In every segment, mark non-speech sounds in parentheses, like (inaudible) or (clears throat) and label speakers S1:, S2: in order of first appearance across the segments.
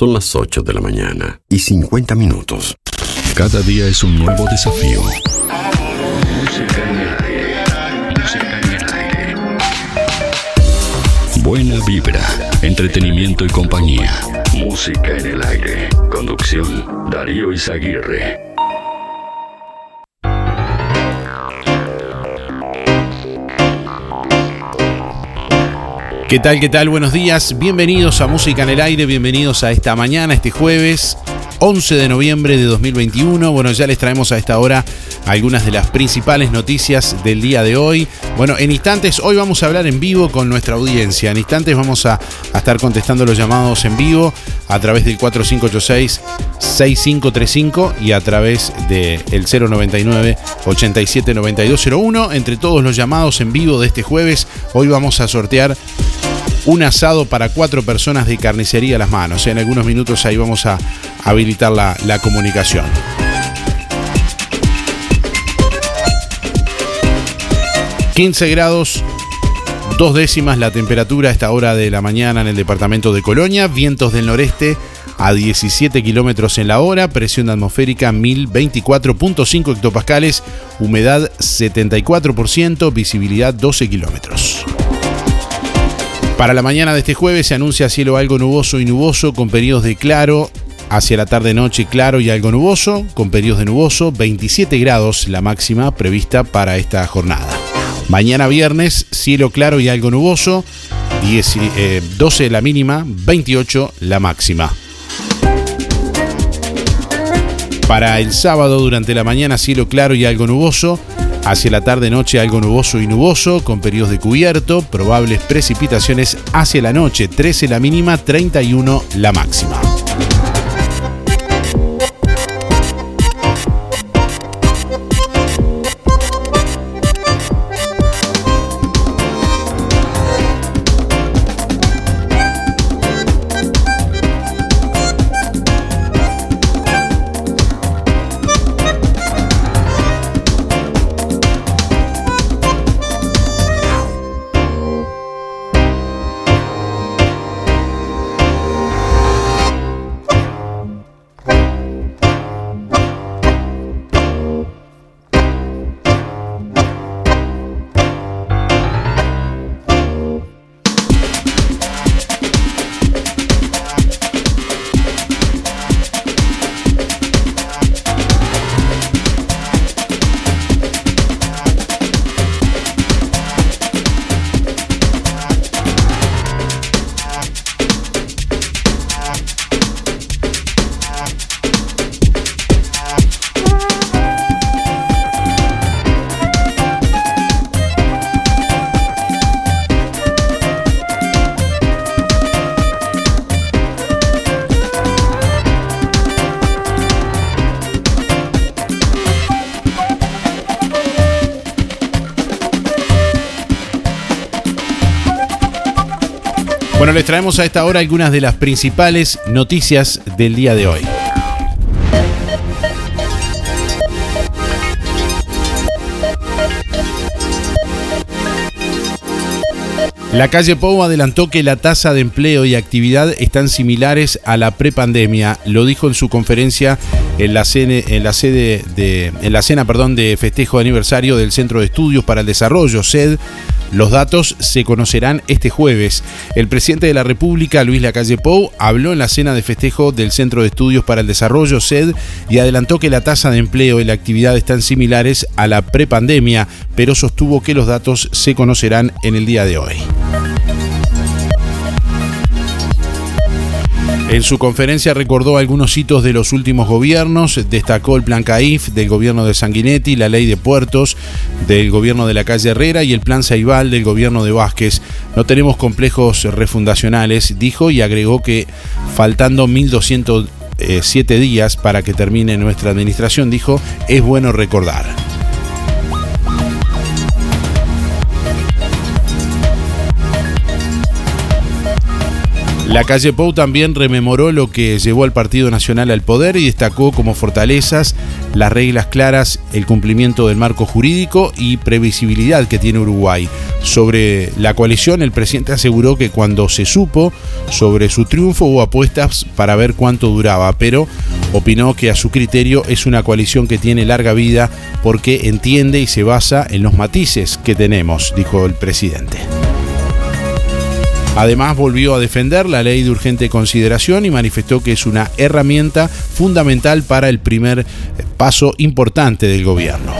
S1: Son las 8 de la mañana y 50 minutos.
S2: Cada día es un nuevo desafío.
S3: Música en el aire. Música en el aire.
S2: Buena vibra, entretenimiento y compañía.
S3: Música en el aire. Conducción, Darío Izaguirre.
S4: ¿Qué tal? ¿Qué tal? Buenos días. Bienvenidos a Música en el Aire. Bienvenidos a esta mañana, este jueves 11 de noviembre de 2021. Bueno, ya les traemos a esta hora algunas de las principales noticias del día de hoy. Bueno, en instantes, hoy vamos a hablar en vivo con nuestra audiencia. En instantes vamos a, estar contestando los llamados en vivo a través del 4586-6535 y a través del 099-879201. Entre todos los llamados en vivo de este jueves, hoy vamos a sortear un asado para cuatro personas de carnicería a las manos. En algunos minutos ahí vamos a habilitar la, la comunicación. ...15 grados, dos décimas la temperatura a esta hora de la mañana en el departamento de Colonia... ...vientos del noreste a 17 kilómetros en la hora... ...presión atmosférica 1024.5 hectopascales... ...humedad 74%, visibilidad 12 kilómetros. Para la mañana de este jueves se anuncia cielo algo nuboso y nuboso con periodos de claro. Hacia la tarde-noche claro y algo nuboso, con periodos de nuboso, 27 grados la máxima prevista para esta jornada. Mañana viernes, cielo claro y algo nuboso, 10, eh, 12 la mínima, 28 la máxima. Para el sábado durante la mañana cielo claro y algo nuboso, Hacia la tarde-noche algo nuboso y nuboso, con periodos de cubierto, probables precipitaciones hacia la noche, 13 la mínima, 31 la máxima. Bueno, les traemos a esta hora algunas de las principales noticias del día de hoy. La calle Pou adelantó que la tasa de empleo y actividad están similares a la prepandemia. Lo dijo en su conferencia en la, sede de, la cena perdón, de festejo de aniversario del Centro de Estudios para el Desarrollo, SED. Los datos se conocerán este jueves. El presidente de la República, Luis Lacalle Pou, habló en la cena de festejo del Centro de Estudios para el Desarrollo, SED, y adelantó que la tasa de empleo y la actividad están similares a la prepandemia, pero sostuvo que los datos se conocerán en el día de hoy. En su conferencia recordó algunos hitos de los últimos gobiernos, destacó el plan CAIF del gobierno de Sanguinetti, la ley de puertos del gobierno de la calle Herrera y el plan Ceibal del gobierno de Vázquez. No tenemos complejos refundacionales, dijo y agregó que faltando 1.207 días para que termine nuestra administración, dijo, es bueno recordar. La calle Pou también rememoró lo que llevó al Partido Nacional al poder y destacó como fortalezas las reglas claras, el cumplimiento del marco jurídico y previsibilidad que tiene Uruguay. Sobre la coalición, el presidente aseguró que cuando se supo sobre su triunfo hubo apuestas para ver cuánto duraba, pero opinó que a su criterio es una coalición que tiene larga vida porque entiende y se basa en los matices que tenemos, dijo el presidente. Además volvió a defender la ley de urgente consideración y manifestó que es una herramienta fundamental para el primer paso importante del gobierno.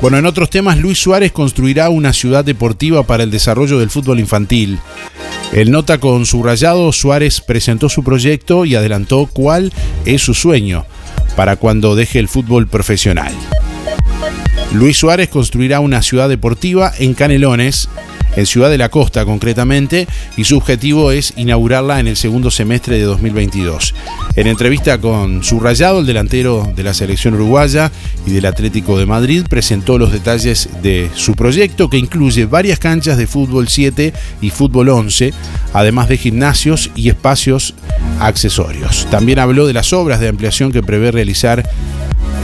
S4: Bueno, en otros temas, Luis Suárez construirá una ciudad deportiva para el desarrollo del fútbol infantil. El nota con subrayado, Suárez presentó su proyecto y adelantó cuál es su sueño para cuando deje el fútbol profesional. Luis Suárez construirá una ciudad deportiva en Canelones, en Ciudad de la Costa concretamente, y su objetivo es inaugurarla en el segundo semestre de 2022. En entrevista con Subrayado, el delantero de la selección uruguaya y del Atlético de Madrid presentó los detalles de su proyecto que incluye varias canchas de fútbol 7 y fútbol 11, además de gimnasios y espacios accesorios. También habló de las obras de ampliación que prevé realizar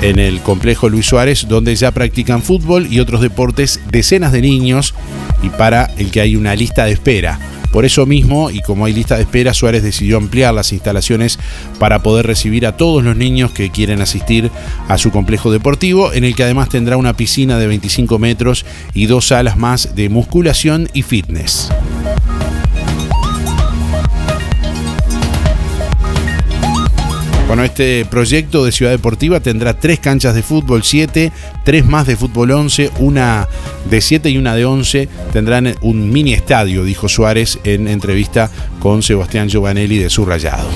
S4: en el complejo Luis Suárez, donde ya practican fútbol y otros deportes decenas de niños y para el que hay una lista de espera. Por eso mismo, y como hay lista de espera, Suárez decidió ampliar las instalaciones para poder recibir a todos los niños que quieren asistir a su complejo deportivo, en el que además tendrá una piscina de 25 metros y dos salas más de musculación y fitness. Bueno, este proyecto de Ciudad Deportiva tendrá tres canchas de fútbol 7, tres más de fútbol 11, una de 7 y una de 11. Tendrán un mini estadio, dijo Suárez en entrevista con Sebastián Giovanelli de Subrayado.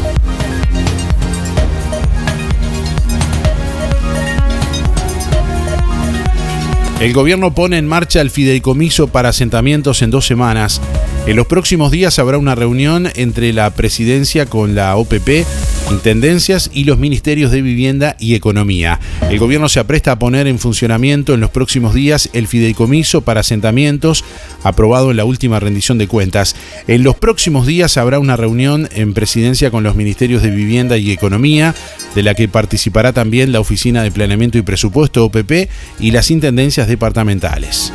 S4: El gobierno pone en marcha el fideicomiso para asentamientos en dos semanas. En los próximos días habrá una reunión entre la presidencia con la OPP intendencias y los ministerios de Vivienda y Economía. El gobierno se apresta a poner en funcionamiento en los próximos días el fideicomiso para asentamientos aprobado en la última rendición de cuentas. En los próximos días habrá una reunión en presidencia con los ministerios de Vivienda y Economía, de la que participará también la Oficina de Planeamiento y Presupuesto OPP y las intendencias departamentales.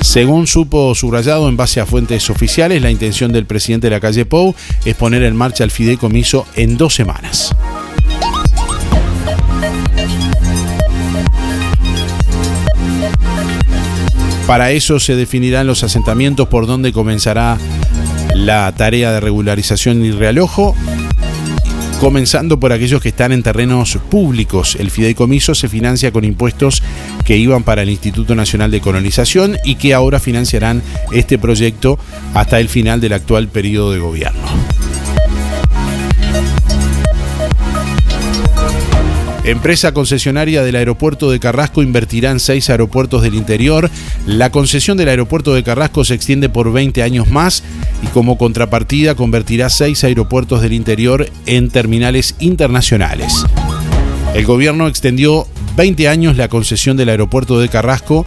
S4: Según supo subrayado en base a fuentes oficiales, la intención del presidente de la calle Pou es poner en marcha el fideicomiso en dos semanas. Para eso se definirán los asentamientos por donde comenzará la tarea de regularización y realojo comenzando por aquellos que están en terrenos públicos. El fideicomiso se financia con impuestos que iban para el Instituto Nacional de Colonización y que ahora financiarán este proyecto hasta el final del actual periodo de gobierno. Empresa concesionaria del aeropuerto de Carrasco invertirá en seis aeropuertos del interior. La concesión del aeropuerto de Carrasco se extiende por 20 años más y como contrapartida convertirá seis aeropuertos del interior en terminales internacionales. El gobierno extendió 20 años la concesión del aeropuerto de Carrasco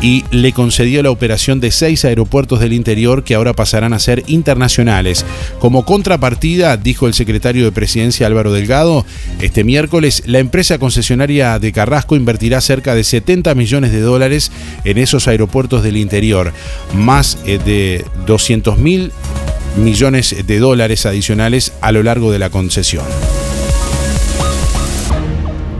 S4: y le concedió la operación de seis aeropuertos del interior que ahora pasarán a ser internacionales. Como contrapartida, dijo el secretario de Presidencia Álvaro Delgado, este miércoles la empresa concesionaria de Carrasco invertirá cerca de 70 millones de dólares en esos aeropuertos del interior, más eh, de 200 mil millones de dólares adicionales a lo largo de la concesión.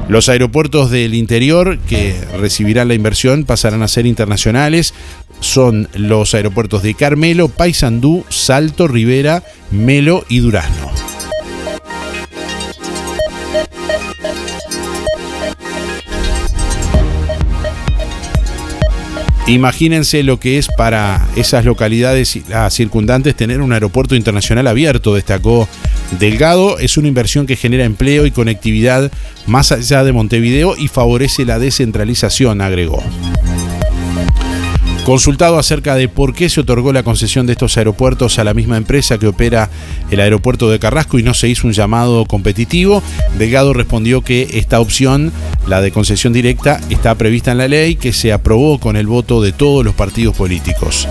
S4: Los aeropuertos del interior que recibirán la inversión pasarán a ser internacionales. Son los aeropuertos de Carmelo, Paysandú, Salto, Rivera, Melo y Durazno. Imagínense lo que es para esas localidades y circundantes tener un aeropuerto internacional abierto, destacó Delgado. Es una inversión que genera empleo y conectividad más allá de Montevideo y favorece la descentralización, agregó. Consultado acerca de por qué se otorgó la concesión de estos aeropuertos a la misma empresa que opera el aeropuerto de Carrasco y no se hizo un llamado competitivo, Delgado respondió que esta opción, la de concesión directa, está prevista en la ley que se aprobó con el voto de todos los partidos políticos.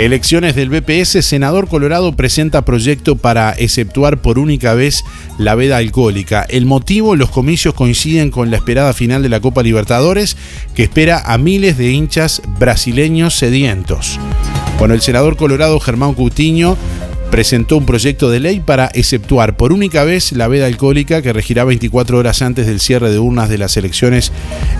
S4: Elecciones del BPS, senador Colorado presenta proyecto para exceptuar por única vez la veda alcohólica. El motivo, los comicios coinciden con la esperada final de la Copa Libertadores, que espera a miles de hinchas brasileños sedientos. Bueno, el senador Colorado Germán Coutinho presentó un proyecto de ley para exceptuar por única vez la veda alcohólica que regirá 24 horas antes del cierre de urnas de las elecciones,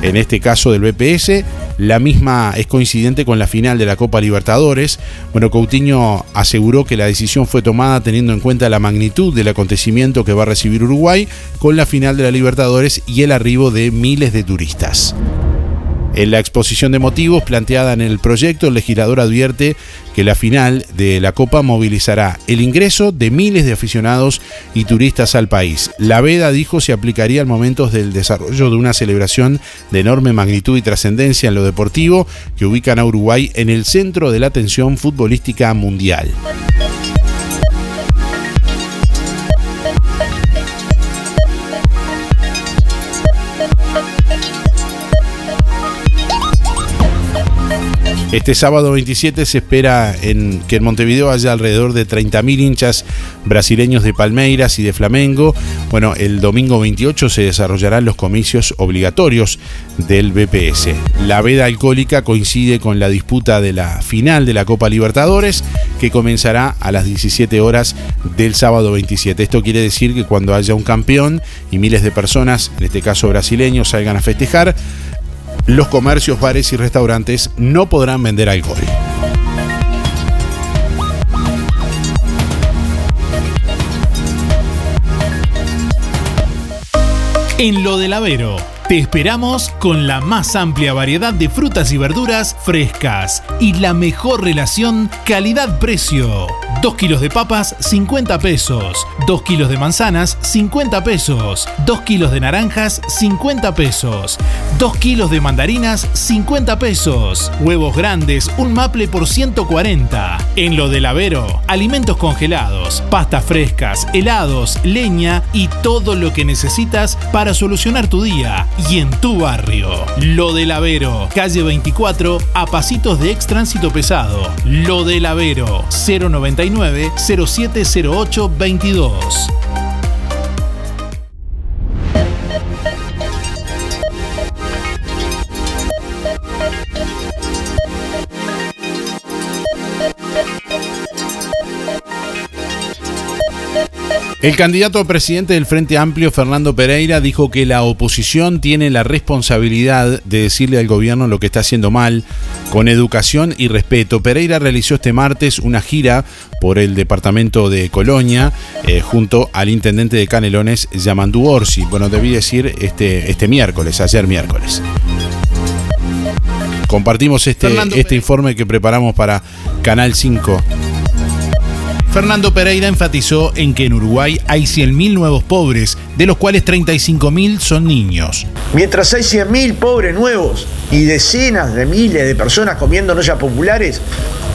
S4: en este caso del BPS. La misma es coincidente con la final de la Copa Libertadores. Bueno, Coutinho aseguró que la decisión fue tomada teniendo en cuenta la magnitud del acontecimiento que va a recibir Uruguay con la final de la Libertadores y el arribo de miles de turistas. En la exposición de motivos planteada en el proyecto, el legislador advierte que la final de la Copa movilizará el ingreso de miles de aficionados y turistas al país. La veda, dijo, se aplicaría al momento del desarrollo de una celebración de enorme magnitud y trascendencia en lo deportivo que ubican a Uruguay en el centro de la atención futbolística mundial. Este sábado 27 se espera que en Montevideo haya alrededor de 30.000 hinchas brasileños de Palmeiras y de Flamengo. Bueno, el domingo 28 se desarrollarán los comicios obligatorios del BPS. La veda alcohólica coincide con la disputa de la final de la Copa Libertadores que comenzará a las 17 horas del sábado 27. Esto quiere decir que cuando haya un campeón y miles de personas, en este caso brasileños, salgan a festejar, los comercios, bares y restaurantes no podrán vender alcohol.
S5: En lo del Avero, te esperamos con la más amplia variedad de frutas y verduras frescas y la mejor relación calidad-precio. 2 kilos de papas, 50 pesos. 2 kilos de manzanas, 50 pesos. 2 kilos de naranjas, 50 pesos. 2 kilos de mandarinas, 50 pesos. Huevos grandes, un maple por 140. En lo del Avero, alimentos congelados, pastas frescas, helados, leña y todo lo que necesitas para solucionar tu día y en tu barrio. Lo del Avero, calle 24, a pasitos de ex tránsito pesado. Lo del Avero, 099 0708 22.
S4: El candidato a presidente del Frente Amplio, Fernando Pereira, dijo que la oposición tiene la responsabilidad de decirle al gobierno lo que está haciendo mal, con educación y respeto. Pereira realizó este martes una gira por el departamento de Colonia eh, junto al intendente de Canelones, Yamandu Orsi. Bueno, debí decir este, este miércoles, ayer miércoles. Compartimos este, este informe que preparamos para Canal 5
S5: Fernando Pereira enfatizó en que en Uruguay hay 100.000 nuevos pobres, de los cuales 35.000 son niños.
S6: Mientras hay 100.000 pobres nuevos y decenas de miles de personas comiendo ollas populares,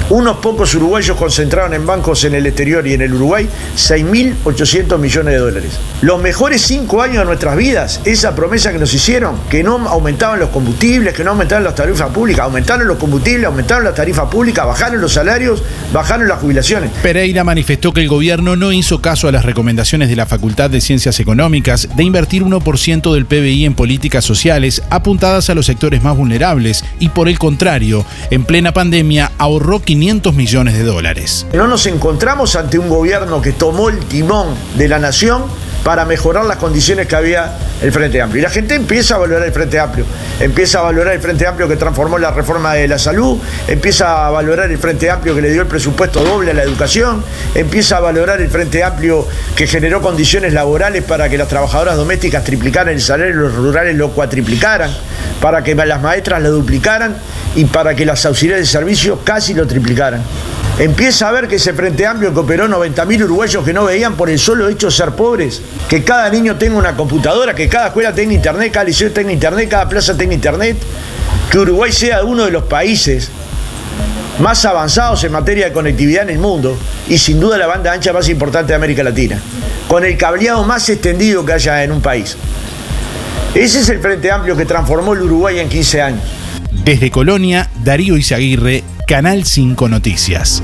S6: unos pocos uruguayos concentraron en bancos en el exterior y en el Uruguay 6.800 millones de dólares. Los mejores cinco años de nuestras vidas, esa promesa que nos hicieron, que no aumentaban los combustibles, que no aumentaban las tarifas públicas, aumentaron los combustibles, aumentaron las tarifas públicas, bajaron los salarios, bajaron las jubilaciones.
S5: Pereira manifestó que el gobierno no hizo caso a las recomendaciones de la Facultad de Ciencias Económicas de invertir 1% del PBI en políticas sociales apuntadas a los sectores más vulnerables y por el contrario, en plena pandemia ahorró 500 millones de dólares.
S6: No nos encontramos ante un gobierno que tomó el timón de la nación para mejorar las condiciones que había el Frente Amplio. Y la gente empieza a valorar el Frente Amplio, empieza a valorar el Frente Amplio que transformó la reforma de la salud, empieza a valorar el Frente Amplio que le dio el presupuesto doble a la educación, empieza a valorar el Frente Amplio que generó condiciones laborales para que las trabajadoras domésticas triplicaran el salario y los rurales lo cuatriplicaran, para que las maestras lo duplicaran y para que las auxiliares de servicio casi lo triplicaran. Empieza a ver que ese Frente Amplio que operó 90.000 uruguayos que no veían por el solo hecho de ser pobres, que cada niño tenga una computadora, que cada escuela tenga internet, cada liceo tenga internet, cada plaza tenga internet, que Uruguay sea uno de los países más avanzados en materia de conectividad en el mundo y sin duda la banda ancha más importante de América Latina, con el cableado más extendido que haya en un país. Ese es el Frente Amplio que transformó el Uruguay en 15 años.
S4: Desde Colonia, Darío Izaguirre, Canal 5 Noticias.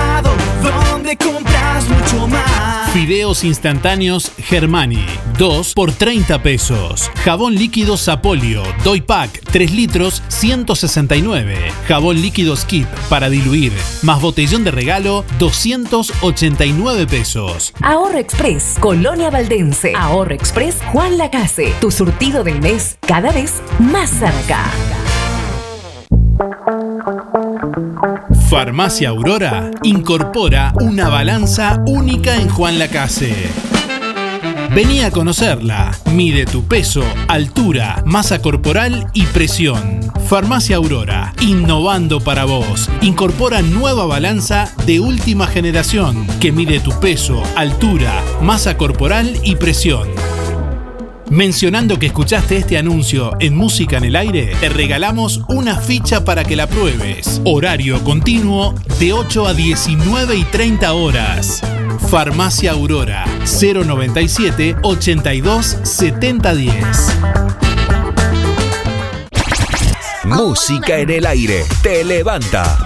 S7: donde compras mucho más.
S5: Fideos instantáneos Germani, 2 por 30 pesos. Jabón líquido Sapolio, Doy Pack, 3 litros, 169. Jabón líquido Skip para diluir, más botellón de regalo, 289 pesos.
S8: Ahorro Express, Colonia Valdense. Ahorro Express, Juan Lacase. Tu surtido del mes, cada vez más cerca.
S5: Farmacia Aurora incorpora una balanza única en Juan Lacase. Vení a conocerla. Mide tu peso, altura, masa corporal y presión. Farmacia Aurora, innovando para vos. Incorpora nueva balanza de última generación que mide tu peso, altura, masa corporal y presión. Mencionando que escuchaste este anuncio en Música en el Aire, te regalamos una ficha para que la pruebes. Horario continuo de 8 a 19 y 30 horas. Farmacia Aurora 097 82 7010.
S9: Música en el aire te levanta.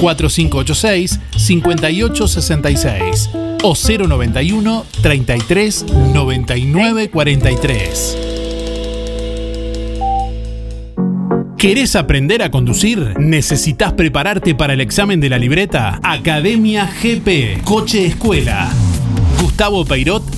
S5: 4586-5866 o 091 33 99 43. ¿Querés aprender a conducir? ¿Necesitas prepararte para el examen de la libreta? Academia GP, Coche Escuela. Gustavo Peirot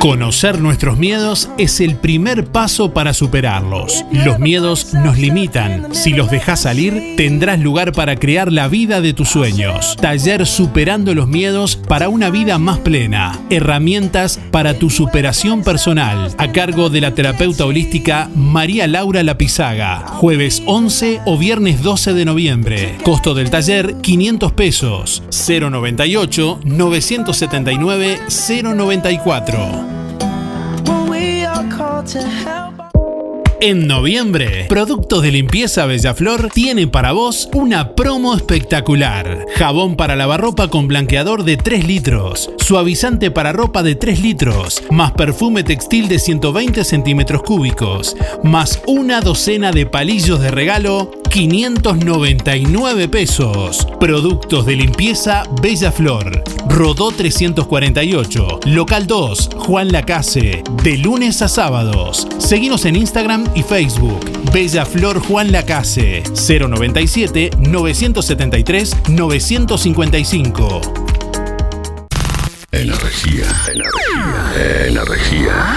S5: Conocer nuestros miedos es el primer paso para superarlos. Los miedos nos limitan. Si los dejas salir, tendrás lugar para crear la vida de tus sueños. Taller Superando los Miedos para una vida más plena. Herramientas para tu superación personal. A cargo de la terapeuta holística María Laura Lapizaga. Jueves 11 o viernes 12 de noviembre. Costo del taller 500 pesos. 098 979 094. En noviembre, Productos de Limpieza Bellaflor tiene para vos una promo espectacular. Jabón para lavarropa con blanqueador de 3 litros, suavizante para ropa de 3 litros, más perfume textil de 120 centímetros cúbicos, más una docena de palillos de regalo 599 pesos. Productos de limpieza Bella Flor. Rodó 348. Local 2. Juan Lacase. De lunes a sábados. Seguimos en Instagram y Facebook. Bella Flor Juan Lacase. 097 973 955.
S3: Energía, energía, energía.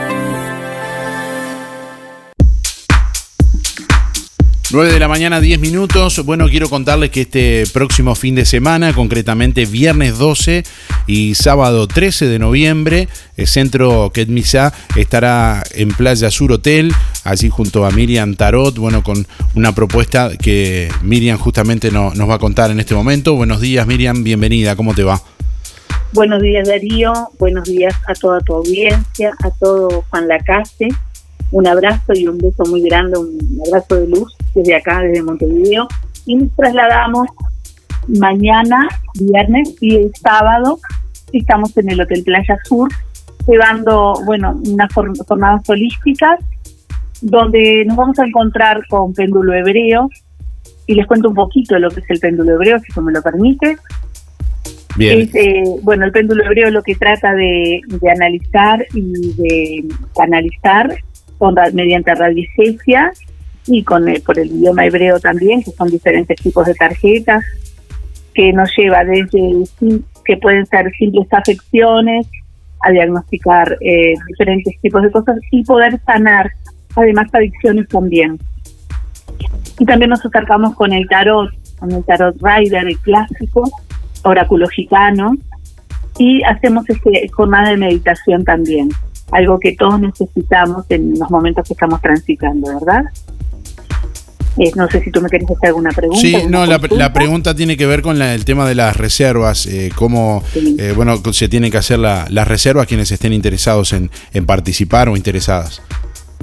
S4: 9 de la mañana, 10 minutos. Bueno, quiero contarles que este próximo fin de semana, concretamente viernes 12 y sábado 13 de noviembre, el centro Ketmisa estará en Playa Sur Hotel, allí junto a Miriam Tarot, bueno, con una propuesta que Miriam justamente no- nos va a contar en este momento. Buenos días, Miriam, bienvenida, ¿cómo te va?
S10: Buenos días Darío, buenos días a toda tu audiencia, a todo Juan Lacase. Un abrazo y un beso muy grande, un abrazo de luz desde acá, desde Montevideo. Y nos trasladamos mañana, viernes y el sábado. Estamos en el Hotel Playa Sur, llevando, bueno, unas jornadas holísticas donde nos vamos a encontrar con péndulo hebreo. Y les cuento un poquito de lo que es el péndulo hebreo, si tú me lo permites.
S4: Bien.
S10: Es, eh, bueno, el péndulo hebreo lo que trata de, de analizar y de canalizar con, mediante radiestesia y con el- por el idioma hebreo también, que son diferentes tipos de tarjetas, que nos lleva desde que pueden ser simples afecciones a diagnosticar eh, diferentes tipos de cosas y poder sanar además adicciones también. Y también nos acercamos con el tarot, con el tarot rider, el clásico, oráculo gitano, y hacemos este jornada de meditación también, algo que todos necesitamos en los momentos que estamos transitando, ¿verdad? Eh, no sé si tú me quieres hacer alguna pregunta.
S4: Sí,
S10: alguna
S4: no, la, la pregunta tiene que ver con la- el tema de las reservas, eh, cómo, eh, bueno, se tienen que hacer la- las reservas quienes estén interesados en, en participar o interesadas.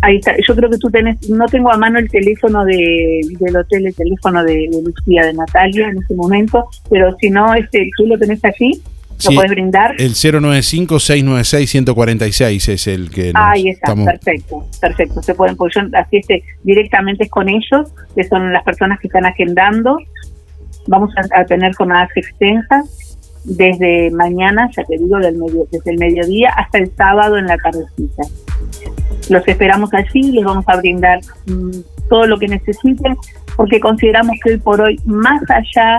S10: Ahí está. Yo creo que tú tenés, no tengo a mano el teléfono de, del hotel, el teléfono de, de Lucía, de Natalia en este momento, pero si no, este, tú lo tenés aquí, lo
S4: Sí,
S10: puedes brindar.
S4: El 095-696-146 es el que
S10: Ahí está,
S4: estamos-
S10: perfecto, perfecto. Se pueden, pues yo así este, directamente es con ellos, que son las personas que están agendando. Vamos a, a tener jornadas extensas desde mañana, ya te digo, del medio, desde el mediodía hasta el sábado en la tardecita. Los esperamos allí, les vamos a brindar mm, todo lo que necesiten, porque consideramos que hoy por hoy, más allá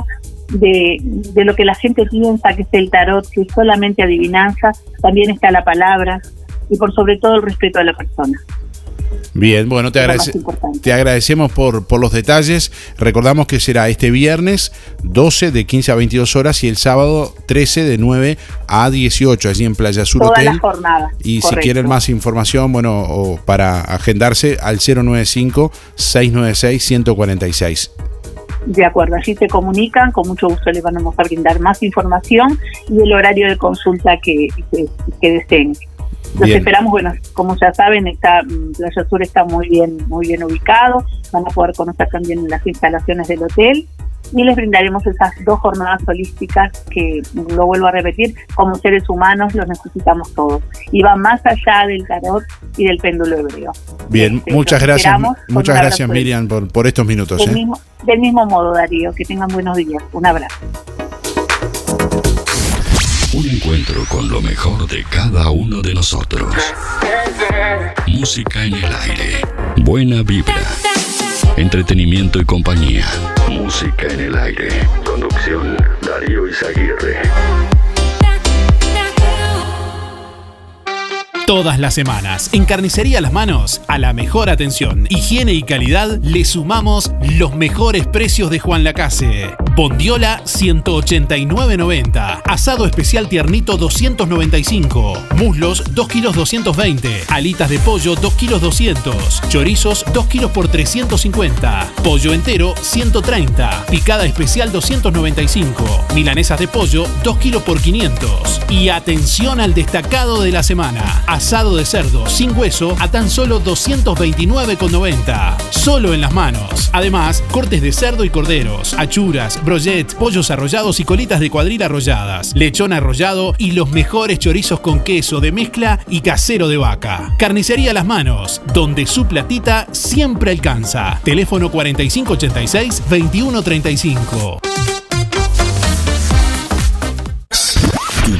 S10: de, de lo que la gente piensa que es el tarot, que es solamente adivinanza, también está la palabra y por sobre todo el respeto a la persona.
S4: Bien, bueno, te, agradece- te agradecemos por, por los detalles. Recordamos que será este viernes 12 de 15 a 22 horas y el sábado 13 de 9 a 18 allí en Playa Sur
S10: Toda
S4: Hotel.
S10: la jornada.
S4: Y
S10: correcto.
S4: si quieren más información, bueno, o para agendarse al 095-696-146.
S10: De acuerdo, allí se comunican, con mucho gusto les vamos a brindar más información y el horario de consulta que, que, que deseen. Los
S4: Bien.
S10: esperamos, bueno, como ya saben, está mm, Playa Sur está muy bien, muy bien ubicado, van a poder conocer también las instalaciones del hotel y les brindaremos esas dos jornadas holísticas que, lo vuelvo a repetir, como seres humanos los necesitamos todos. Y va más allá del tarot y del péndulo hebreo.
S4: Bien,
S10: Este,
S4: muchas gracias, muchas gracias Miriam por, por estos minutos.
S10: Del
S4: ¿eh?
S10: mismo, del mismo modo, Darío, que tengan buenos días. Un abrazo.
S3: Un encuentro con lo mejor de cada uno de nosotros. Música en el aire. Buena vibra. Entretenimiento y compañía. Música en el aire. Conducción Darío Izaguirre.
S5: Todas las semanas, en Carnicería Las Manos, a la mejor atención, higiene y calidad, le sumamos los mejores precios de Juan Lacase. Bondiola 189.90. Asado especial tiernito 295. Muslos 2 kilos 220. Alitas de pollo 2 kilos 200. Chorizos 2 kilos por 350. Pollo entero 130. Picada especial 295. Milanesas de pollo 2 kilos por 500. Y atención al destacado de la semana. Asado de cerdo sin hueso a tan solo 229,90. Solo en las manos. Además, cortes de cerdo y corderos, achuras, brochet, pollos arrollados y colitas de cuadril arrolladas, lechón arrollado y los mejores chorizos con queso de mezcla y casero de vaca. Carnicería Las Manos, donde su platita siempre alcanza. Teléfono 4586-2135.
S11: Tu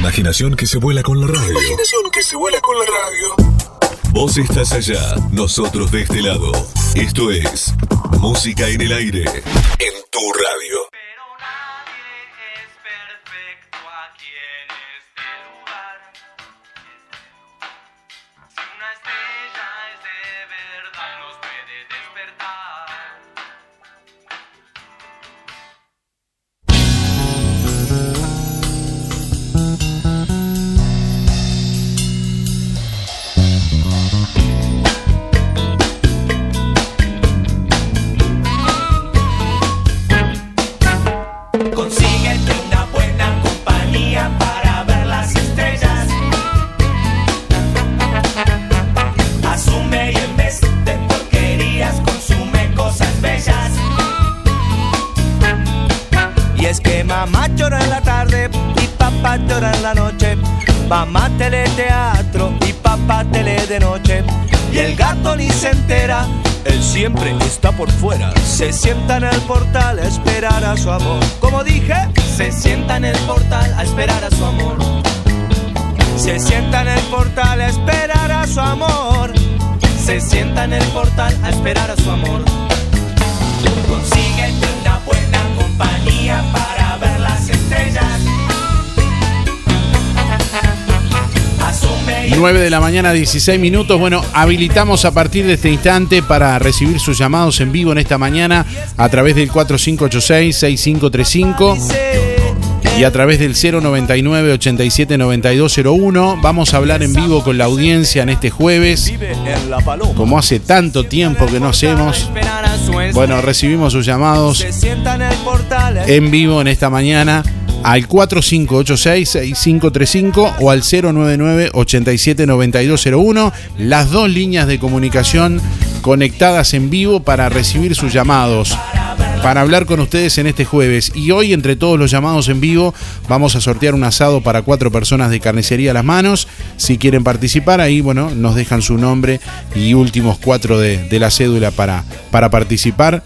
S11: imaginación que se vuela con la radio.
S12: Imaginación que se vuela con la radio.
S11: Vos estás allá, nosotros de este lado. Esto es Música en el aire, en tu radio.
S13: Que mamá llora en la tarde y papá llora en la noche. Mamá teleteatro y papá tele de noche. Y el gato ni se entera, él siempre está por fuera. Se sienta en el portal a esperar a su amor. Como dije, se sienta en el portal a esperar a su amor. Se sienta en el portal a esperar a su amor.
S7: Se sienta en el portal a esperar a su amor. Consíguete una buena compañía para ver las estrellas. Asume y
S4: 9 de la mañana, 16 minutos. Bueno, habilitamos a partir de este instante para recibir sus llamados en vivo en esta mañana a través del 4586-6535 y a través del 099-879201. Vamos a hablar en vivo con la audiencia en este jueves. Como hace tanto tiempo que no hacemos, bueno, recibimos sus llamados
S13: en
S4: vivo en esta mañana al 4586-6535 o al 099-879201. Las dos líneas de comunicación conectadas en vivo para recibir sus llamados. Para hablar con ustedes en este jueves. Y hoy, entre todos los llamados en vivo, vamos a sortear un asado para cuatro personas de carnicería a las manos. Si quieren participar, ahí, bueno, nos dejan su nombre y últimos cuatro de, de la cédula para, para participar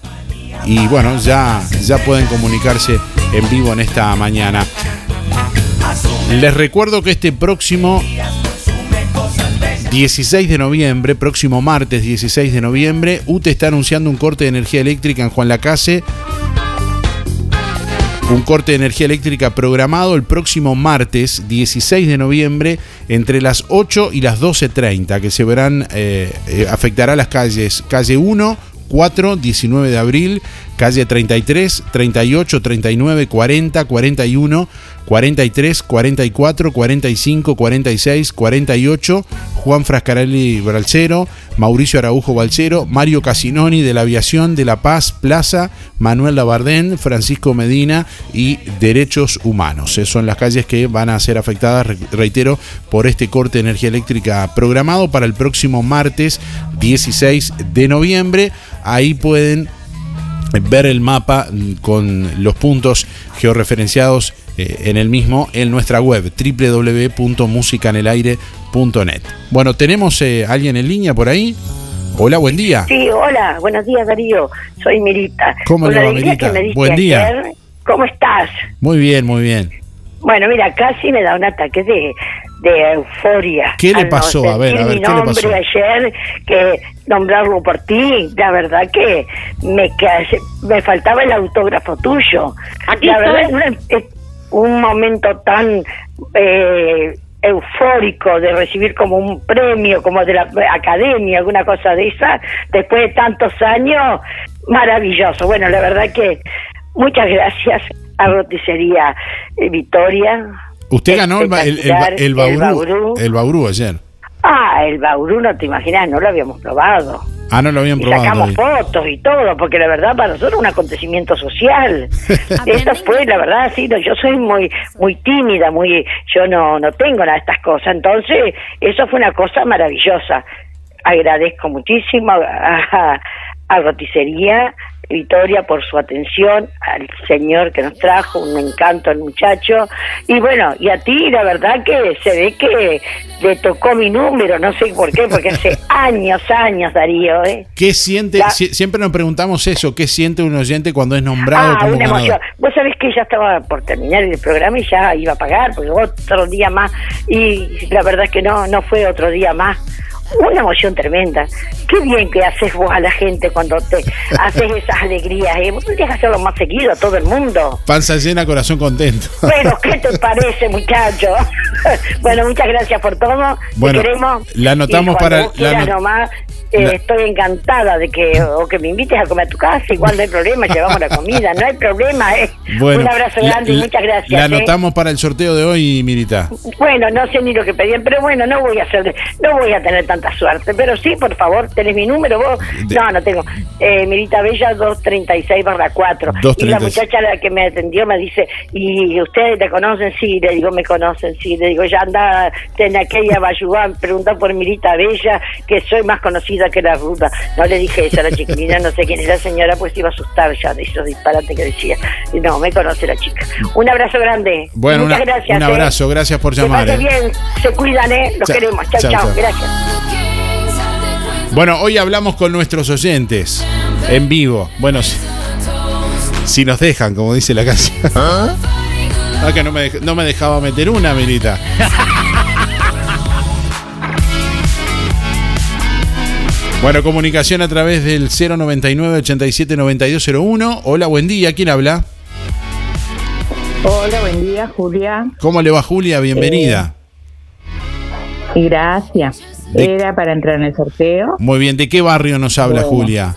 S4: y bueno, ya, ya pueden comunicarse en vivo en esta mañana. Les recuerdo que este próximo 16 de noviembre, próximo martes 16 de noviembre, UTE está anunciando un corte de energía eléctrica en Juan Lacase. Un corte de energía eléctrica programado el próximo martes 16 de noviembre entre las 8 y las 12.30 que se verán, eh, eh, afectará las calles calle 1, 4, 19 de abril, calle 33, 38, 39, 40, 41, 43, 44, 45, 46, 48, Juan Frascarelli Balcero, Mauricio Araujo Balcero, Mario Casinoni de la Aviación de La Paz Plaza, Manuel Labardén, Francisco Medina y Derechos Humanos. Esas son las calles que van a ser afectadas, re- reitero, por este corte de energía eléctrica programado para el próximo martes 16 de noviembre. Ahí pueden ver el mapa mm, con los puntos georreferenciados eh, en el mismo en nuestra web www.musicanelaire.net. Bueno, tenemos eh, alguien en línea por ahí. Hola, buen día.
S14: Sí, hola, buenos días Darío, soy Mirita.
S4: ¿Cómo le va, Mirita? Buen día.
S14: ayer, ¿Cómo estás?
S4: Muy bien, muy bien.
S14: Bueno, mira, casi me da un ataque de, de euforia.
S4: ¿Qué le pasó? A ver, a ver,
S14: mi
S4: ¿qué le
S14: nombre
S4: pasó?
S14: ayer, que nombrarlo por ti, la verdad que me, me faltaba el autógrafo tuyo.
S10: Aquí
S14: la verdad,
S10: estoy.
S14: es un momento tan eh, eufórico de recibir como un premio, como de la academia, alguna cosa de esa, después de tantos años, maravilloso. Bueno, la verdad que muchas gracias a Roticería Victoria.
S4: Usted ganó el, ba- el, el, ba- el
S14: El
S4: Bauru,
S14: Bauru.
S4: el Bauru ayer.
S14: Ah, el Bauru, no te imaginas, no lo habíamos probado.
S4: Ah, no lo habían
S14: Y
S4: probado.
S14: sacamos
S4: todavía.
S14: fotos y todo, porque la verdad para nosotros es un acontecimiento social. (laughs) Esto fue, la verdad, sí, no, yo soy muy muy tímida, muy yo no no tengo nada de estas cosas, entonces eso fue una cosa maravillosa. Agradezco muchísimo a, a, a Roticería Victoria por su atención, al señor que nos trajo, un encanto el muchacho. Y bueno, y a ti la verdad que se ve que le tocó mi número, no sé por qué, porque hace (laughs) años, años Darío. ¿eh?
S4: ¿Qué siente?
S14: La-
S4: siempre nos preguntamos eso, ¿qué siente un oyente cuando es nombrado
S14: Ah,
S4: como
S14: una emoción. Vos sabés que ya estaba por terminar el programa y ya iba a pagar, porque otro día más. Y la verdad es que no, no fue otro día más. Una emoción tremenda. Qué bien que haces vos a la gente cuando te haces esas alegrías. ¿eh? Vos tendrías que hacerlo más seguido a todo el mundo.
S4: Panza llena, corazón contento.
S14: Bueno, ¿qué te (laughs) parece, muchacho? (laughs) bueno, muchas gracias por todo.
S4: Bueno,
S14: te queremos.
S4: la anotamos para- la
S14: nomás, eh,
S4: la-
S14: estoy encantada de que o que me invites a comer a tu casa. Igual no hay problema, llevamos la comida, no hay problema. ¿eh?
S4: Bueno,
S14: Un abrazo
S4: la-
S14: grande y muchas gracias.
S4: La
S14: ¿eh?
S4: anotamos para el sorteo de hoy, Mirita.
S14: Bueno, no sé ni lo que pedían, pero bueno, no voy a hacer, no voy a tener tanta suerte. Pero sí, por favor, tenés mi número vos.
S4: De-
S14: No, no tengo. Eh, Mirita Bella 236 barra 4. Y la
S4: 236.
S14: muchacha la que me atendió me dice, ¿y ustedes te conocen? Sí, le digo, me conocen, sí. Le digo, ya anda en aquella Bayuán, pregunta por Mirita Bella, que soy más conocida que la ruta. No le dije eso a la chiquilina, no sé quién es la señora, pues iba a asustar ya de esos disparates que decía. No, me conoce la chica. Un abrazo grande.
S4: Bueno,
S14: Muchas
S4: una-
S14: gracias.
S4: un
S14: ¿eh?
S4: abrazo, gracias por llamar. ¿eh?
S14: bien, se cuidan, ¿eh? Los
S4: Chao,
S14: queremos. Chao,
S4: chao.
S14: chao. Gracias.
S4: Bueno, hoy hablamos con nuestros oyentes en vivo. Bueno, si, si nos dejan, como dice la canción. Ah, que no me, dej- no me dejaba meter una, Mirita. (laughs) Bueno, comunicación a través del 099 87 9201. Hola, buen día. ¿Quién habla?
S15: Hola, buen día, Julia.
S4: ¿Cómo le va, Julia? Bienvenida.
S15: Y gracias.
S4: De-
S15: Era para entrar en el sorteo.
S4: Muy bien. ¿De qué barrio nos habla,
S15: Bueno.
S4: Julia?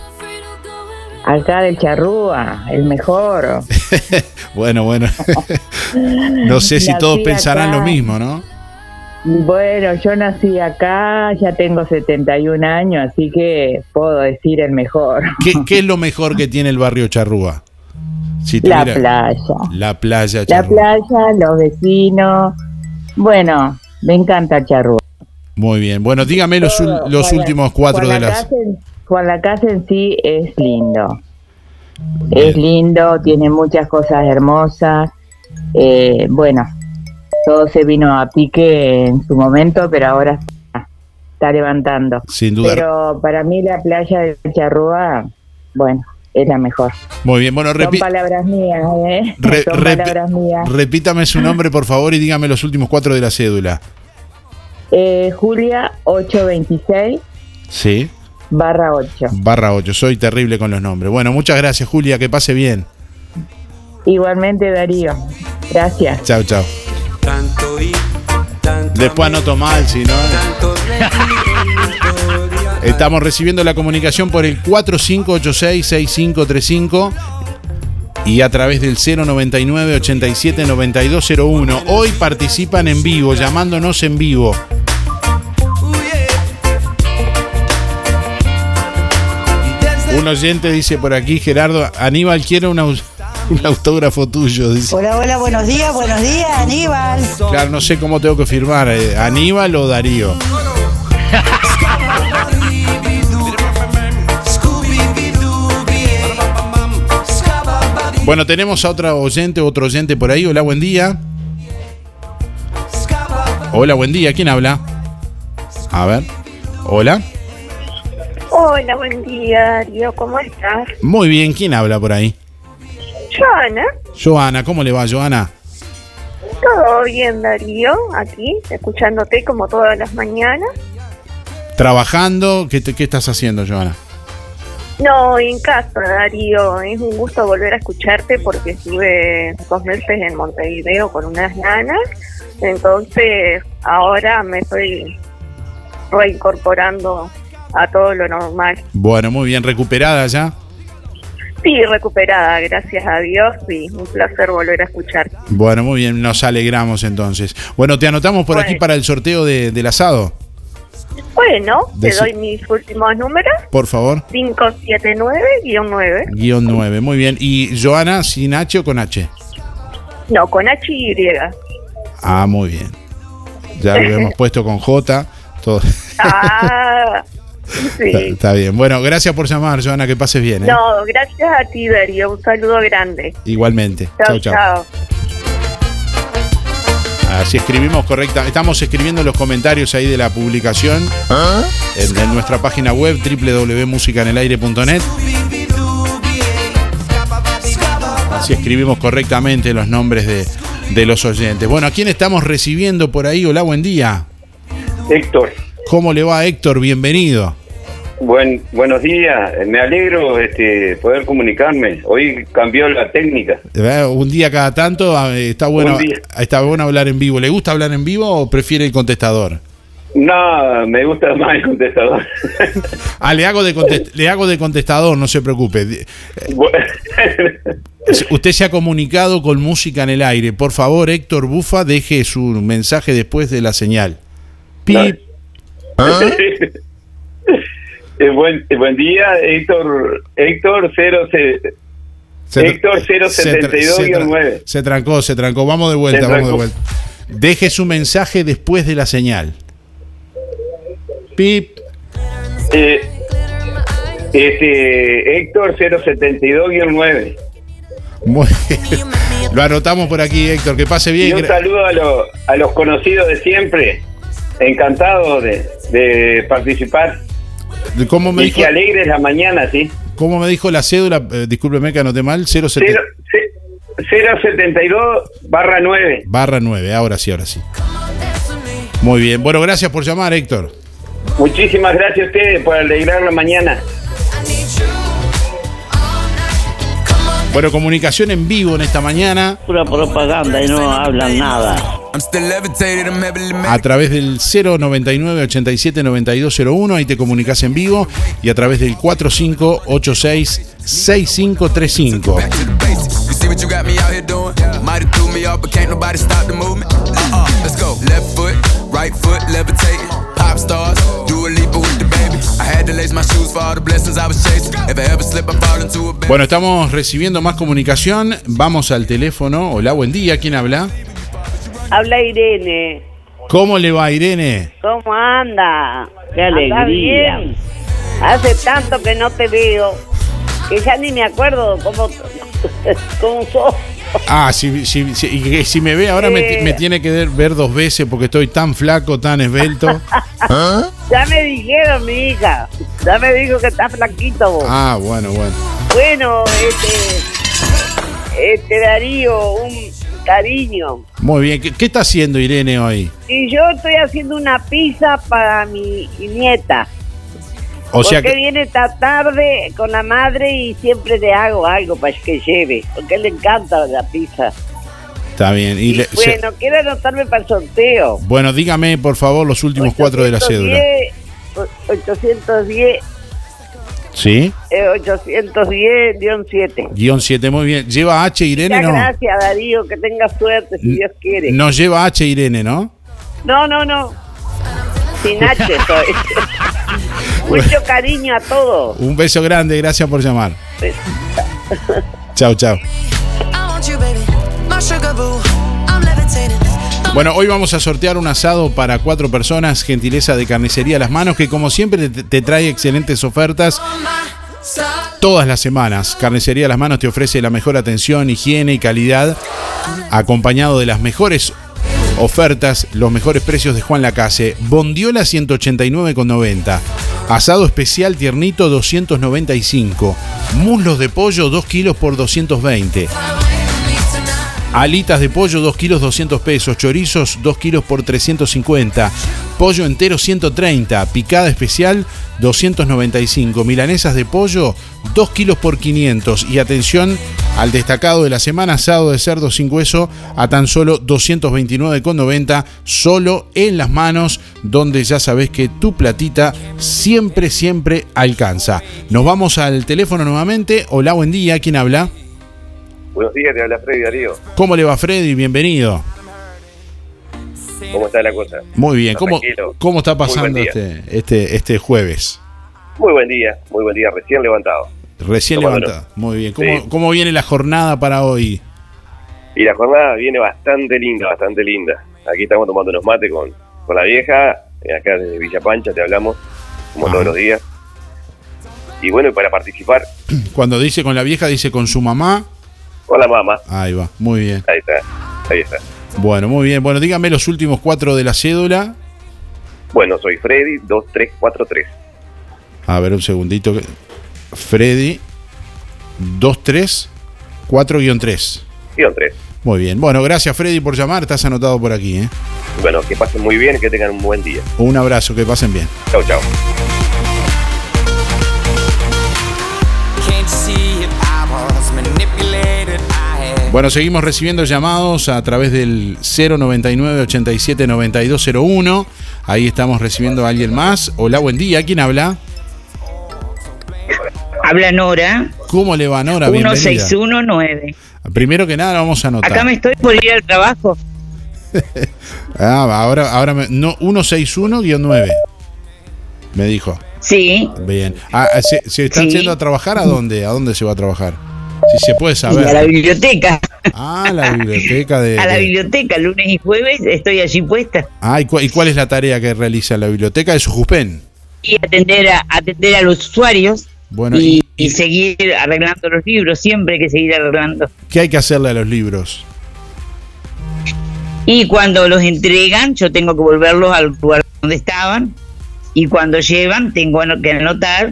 S15: Acá del Charrúa, el mejor. (laughs)
S4: Bueno, bueno. no sé si
S15: Nací
S4: todos pensarán
S15: acá.
S4: lo mismo, ¿no?
S15: Bueno, yo nací acá, ya tengo 71 años, así que puedo decir el mejor.
S4: ¿Qué, qué es lo (laughs) mejor que tiene el barrio Charrúa? Si
S15: La playa.
S4: La playa
S15: La
S4: Charrúa.
S15: playa, los vecinos. Bueno, me encanta Charrúa.
S4: Muy bien. Bueno, dígame los, los
S15: Juan-
S4: últimos cuatro
S15: Juan
S4: de las.
S15: Lacase en- Juan Lacase en sí es lindo. Es lindo, tiene muchas cosas hermosas. Eh, bueno, todo se vino a pique en su momento, pero ahora está, está levantando.
S4: Sin duda.
S15: Pero para mí la playa de Charrúa, bueno, es la mejor.
S4: Muy bien. Bueno,
S15: Son palabras mías, ¿eh?
S4: re-
S15: Son
S4: repi-
S15: palabras mías.
S4: repítame su nombre, por favor, y dígame los últimos cuatro de la cédula.
S15: Eh, Julia 826
S4: Sí.
S15: barra 8.
S4: Barra 8. Soy terrible con los nombres. Bueno, muchas gracias, Julia. Que pase bien.
S15: Igualmente Darío. Gracias.
S4: Chao, chao. Después anoto mal, si no. Estamos recibiendo la comunicación por el 4586-6535 y a través del 099 87 9201. Hoy participan en vivo, llamándonos en vivo. Un oyente dice por aquí, Gerardo, Aníbal quiere un, au- (laughs) un autógrafo tuyo. Dice.
S16: Hola, hola, buenos días, buenos días, Aníbal.
S4: Claro, no sé cómo tengo que firmar, eh, Aníbal o Darío. Bueno, tenemos a otra oyente, otro oyente por ahí. Hola, buen día. Hola, buen día. ¿Quién habla? A ver. Hola.
S17: Hola, buen día, Darío, ¿cómo estás?
S4: Muy bien, ¿quién habla por ahí?
S17: Joana,
S4: Joana, ¿cómo le va, Joana?
S17: todo bien, Darío, aquí, escuchándote como todas las mañanas.
S4: ¿Trabajando? ¿Qué, te- qué estás haciendo, Joana?
S17: No, en casa, Darío, es un gusto volver a escucharte porque estuve dos meses en Montevideo con unas nanas, entonces ahora me estoy reincorporando a todo lo normal.
S4: Bueno, muy bien, recuperada ya.
S17: Sí, recuperada, gracias a Dios, y un placer volver a escucharte.
S4: Bueno, muy bien, nos alegramos entonces. Bueno, te anotamos por aquí para el sorteo de- del asado,
S17: Bueno, te doy mis últimos números.
S4: por favor.
S17: 579-9.
S4: Guión 9, muy bien. ¿Y Joana sin H o con H?
S17: No, con H y Y.
S4: Ah, muy bien. Ya lo hemos (laughs) puesto con J. Todo.
S17: Ah, (laughs) Sí.
S4: Está, está bien. Bueno, gracias por llamar, Joana, que pases bien. ¿eh?
S17: No, gracias a ti, Darío. Un saludo grande.
S4: Igualmente.
S17: Chao, chao.
S4: Así escribimos correcta. Estamos escribiendo los comentarios ahí de la publicación en, en nuestra página web www.musicanelaire.net. Así escribimos correctamente los nombres de, de los oyentes. Bueno, ¿a quién estamos recibiendo por ahí? Hola, buen día.
S18: Héctor,
S4: ¿Cómo le va, Héctor? Bienvenido.
S18: Buen, buenos días. Me alegro este, poder comunicarme. Hoy cambió la técnica.
S4: Eh, Un día cada tanto eh, está bueno, está bueno hablar en vivo. ¿Le gusta hablar en vivo o prefiere el contestador?
S18: No, me gusta más el contestador. (laughs)
S4: Ah, le hago de, contest- le hago de contestador, no se preocupe. (laughs) Usted se ha comunicado con música en el aire. Por favor, Héctor Bufa, deje su mensaje después de la señal. Pip.
S18: Eh, (laughs) buen, eh, buen día, Héctor. Héctor 0,
S4: Se tra-
S18: Héctor
S4: se tra- se tra-
S18: 072-9.
S4: Se trancó, se trancó. Vamos de vuelta, vamos de vuelta. Deje su mensaje después de la señal. Pip.
S18: Eh, este, Héctor 072-9.
S4: Muy bien. Lo anotamos por aquí, Héctor. Que pase
S18: Y
S4: bien.
S18: un saludo a, los a los conocidos de siempre. Encantado de, de participar.
S4: ¿Cómo me
S18: y
S4: dijo?
S18: que alegres la mañana, ¿sí?
S4: ¿Cómo me dijo la cédula? Eh, discúlpeme que anoté mal. 07
S18: Cero- ce- 072 barra 9.
S4: barra 9. Ahora sí, ahora sí. Muy bien. Bueno, gracias por llamar, Héctor.
S18: Muchísimas gracias a ustedes por alegrar la mañana.
S4: Bueno, comunicación en vivo en esta mañana
S19: Pura propaganda y no hablan nada.
S4: a través del 099 87 9201. Ahí te comunicas en vivo. Y a través del 4586 6535. Bueno, estamos recibiendo más comunicación. Vamos al teléfono. Hola, buen día. ¿Quién habla?
S20: Habla Irene.
S4: ¿Cómo le va, Irene?
S20: ¿Cómo anda?
S19: Qué
S20: ¿Andás
S19: alegría.
S20: bien? Hace tanto que no te veo que ya ni me acuerdo cómo, (laughs) cómo sos.
S4: Ah, si, si, si, y que si me ve ahora me,
S20: Eh.
S4: me tiene que ver dos veces porque estoy tan flaco, tan esbelto. (laughs)
S20: Ya me dijeron, mi hija. Ya me dijo que estás flaquito vos.
S4: Ah, bueno, bueno.
S20: Bueno, este, este Darío, un cariño.
S4: Muy bien. ¿Qué, qué está haciendo Irene hoy?
S20: Y yo estoy haciendo una pizza para mi nieta.
S4: O sea
S20: porque
S4: que-
S20: viene esta tarde con la madre y siempre le hago algo para que lleve. Porque le encanta la pizza.
S4: Está bien. Y le- se-
S20: Bueno, quiero anotarme para el sorteo.
S4: bueno, dígame por favor los últimos cuatro de la cédula.
S20: 810,
S4: ¿Sí?
S20: eh, 810-7.
S4: Guión 7, muy bien. ¿Lleva H Irene?
S20: Muchas
S4: No.
S20: gracias, Darío. Que tenga suerte, si Dios quiere.
S4: No lleva H Irene, ¿no?
S20: No, no, no. Sin H (laughs) soy. (laughs) Mucho cariño a todos.
S4: Un beso grande, gracias por llamar. (laughs) Chao, chao. Bueno, hoy vamos a sortear un asado para cuatro personas, gentileza de carnicería a las manos, que como siempre te, trae excelentes ofertas todas las semanas. Carnicería a las manos te ofrece la mejor atención, higiene y calidad, acompañado de las mejores ofertas, los mejores precios de Juan Lacase. Bondiola 189,90. Asado especial tiernito 295. Muslos de pollo 2 kilos por 220. Alitas de pollo 2 kilos 200 pesos. Chorizos 2 kilos por 350. Pollo entero 130. Picada especial 295. Milanesas de pollo 2 kilos por 500. Y atención al destacado de la semana asado de cerdo sin hueso a tan solo 229,90. Solo en las manos donde ya sabes que tu platita siempre, siempre alcanza. Nos vamos al teléfono nuevamente. Hola, buen día. ¿Quién habla?
S21: Buenos días, te habla Freddy Darío.
S4: ¿Cómo le va Freddy? Bienvenido.
S21: ¿Cómo está la cosa?
S4: Muy bien. ¿Cómo,
S21: tranquilo.
S4: cómo está pasando este, este, este jueves?
S21: Muy buen día, muy buen día, recién levantado.
S4: Recién
S21: Tomándolo.
S4: levantado. Muy bien. ¿Cómo,
S21: Sí.
S4: cómo viene la jornada para hoy?
S21: Y la jornada viene bastante linda, bastante linda. Aquí estamos tomando unos mates con, con la vieja, eh, acá desde Villa Pancha te hablamos.
S22: como todos los días. Y bueno, y para participar (clears throat)
S4: Cuando dice con la vieja, dice con su mamá.
S22: Con la mamá.
S4: Ahí va, muy bien.
S22: Ahí está, ahí está.
S4: Bueno, muy bien. Bueno, dígame los últimos cuatro de la cédula.
S22: Bueno, soy Freddy 2343.
S4: A ver, un segundito. Freddy 234-3.
S22: Guión 3.
S4: Muy bien. Bueno, gracias Freddy por llamar. Estás anotado por aquí. ¿eh?
S22: Bueno, que pasen muy bien y que tengan un buen día.
S4: Un abrazo, que pasen bien.
S22: Chau, chau.
S4: Bueno, seguimos recibiendo llamados a través del 099 87 9201. Ahí estamos recibiendo a alguien más. Hola, buen día. ¿Quién habla?
S23: Habla Nora.
S4: ¿Cómo le va, Nora? Bienvenida.
S23: 1619.
S4: Primero que nada, vamos a anotar.
S23: Acá me estoy por ir al trabajo. (laughs)
S4: Ah, ahora, ahora me, no, 161-9. Me dijo.
S23: Sí.
S4: Bien. Ah, ¿se, se están
S23: Sí.
S4: yendo a trabajar a dónde? ¿A dónde se va a trabajar? Si se puede
S23: Y
S4: saber.
S23: a la biblioteca.
S4: Ah, la biblioteca de. (laughs)
S23: A la
S4: de-
S23: biblioteca, lunes y jueves estoy allí puesta.
S4: Ah, ¿y, cu- y cuál es la tarea que realiza la biblioteca de Sujuspen?
S23: Y atender a, atender a los usuarios
S4: Bueno,
S23: y,
S4: y,
S23: y seguir arreglando los libros, siempre hay que seguir arreglando.
S4: ¿qué hay que hacerle a los libros?
S23: Y cuando los entregan, yo tengo que volverlos al lugar donde estaban. Y cuando llevan, tengo que anotar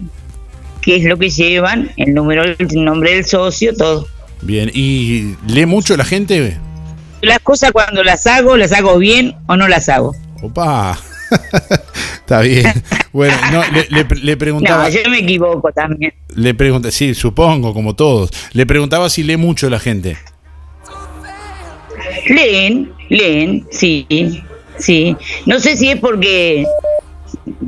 S23: qué es lo que llevan, el número, el nombre del socio, todo.
S4: Bien, ¿y lee mucho la gente?
S23: Las cosas cuando las hago, las hago bien o no las hago.
S4: Opa. (laughs) Está bien. Bueno, no, le, le- le preguntaba.
S23: No, yo me equivoco también.
S4: Le pregunté, sí, supongo, como todos. Le preguntaba si lee mucho la gente.
S23: Leen, leen, sí, sí. No sé si es porque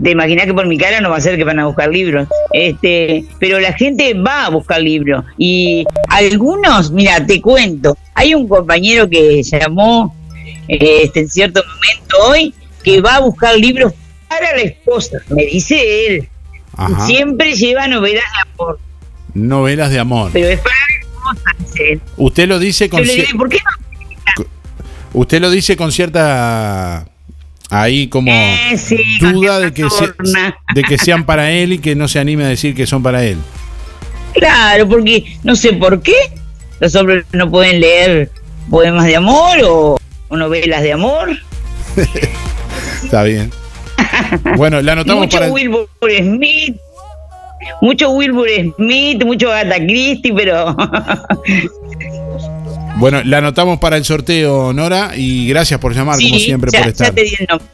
S23: te imaginas que por mi cara no va a ser que van a buscar libros. Este, pero la gente va a buscar libros. Y algunos, mira, te cuento, hay un compañero que llamó eh, este, en cierto momento hoy que va a buscar libros para la esposa, me dice él.
S4: Ajá.
S23: Siempre lleva novelas de amor,
S4: Novelas de amor.
S23: pero es para la esposa.
S4: Usted lo dice
S23: Yo
S4: con
S23: le
S4: cier-
S23: digo, ¿por qué no?
S4: usted lo dice con cierta ahí como
S23: Eh, sí,
S4: duda de que se-
S23: torna.
S4: de que sean para él y que no se anime a decir que son para él.
S23: Claro, porque no sé por qué los hombres no pueden leer poemas de amor o, o novelas de amor. (laughs)
S4: Está bien. (laughs) Bueno, la anotamos
S23: mucho
S4: para
S23: Wilbur Smith, mucho Wilbur Smith, mucho Agatha Christie, pero (laughs)
S4: Bueno, la anotamos para el sorteo, Nora, y gracias por llamar, como siempre,
S23: ya,
S4: por
S23: ya
S4: estar.
S23: te di el nombre.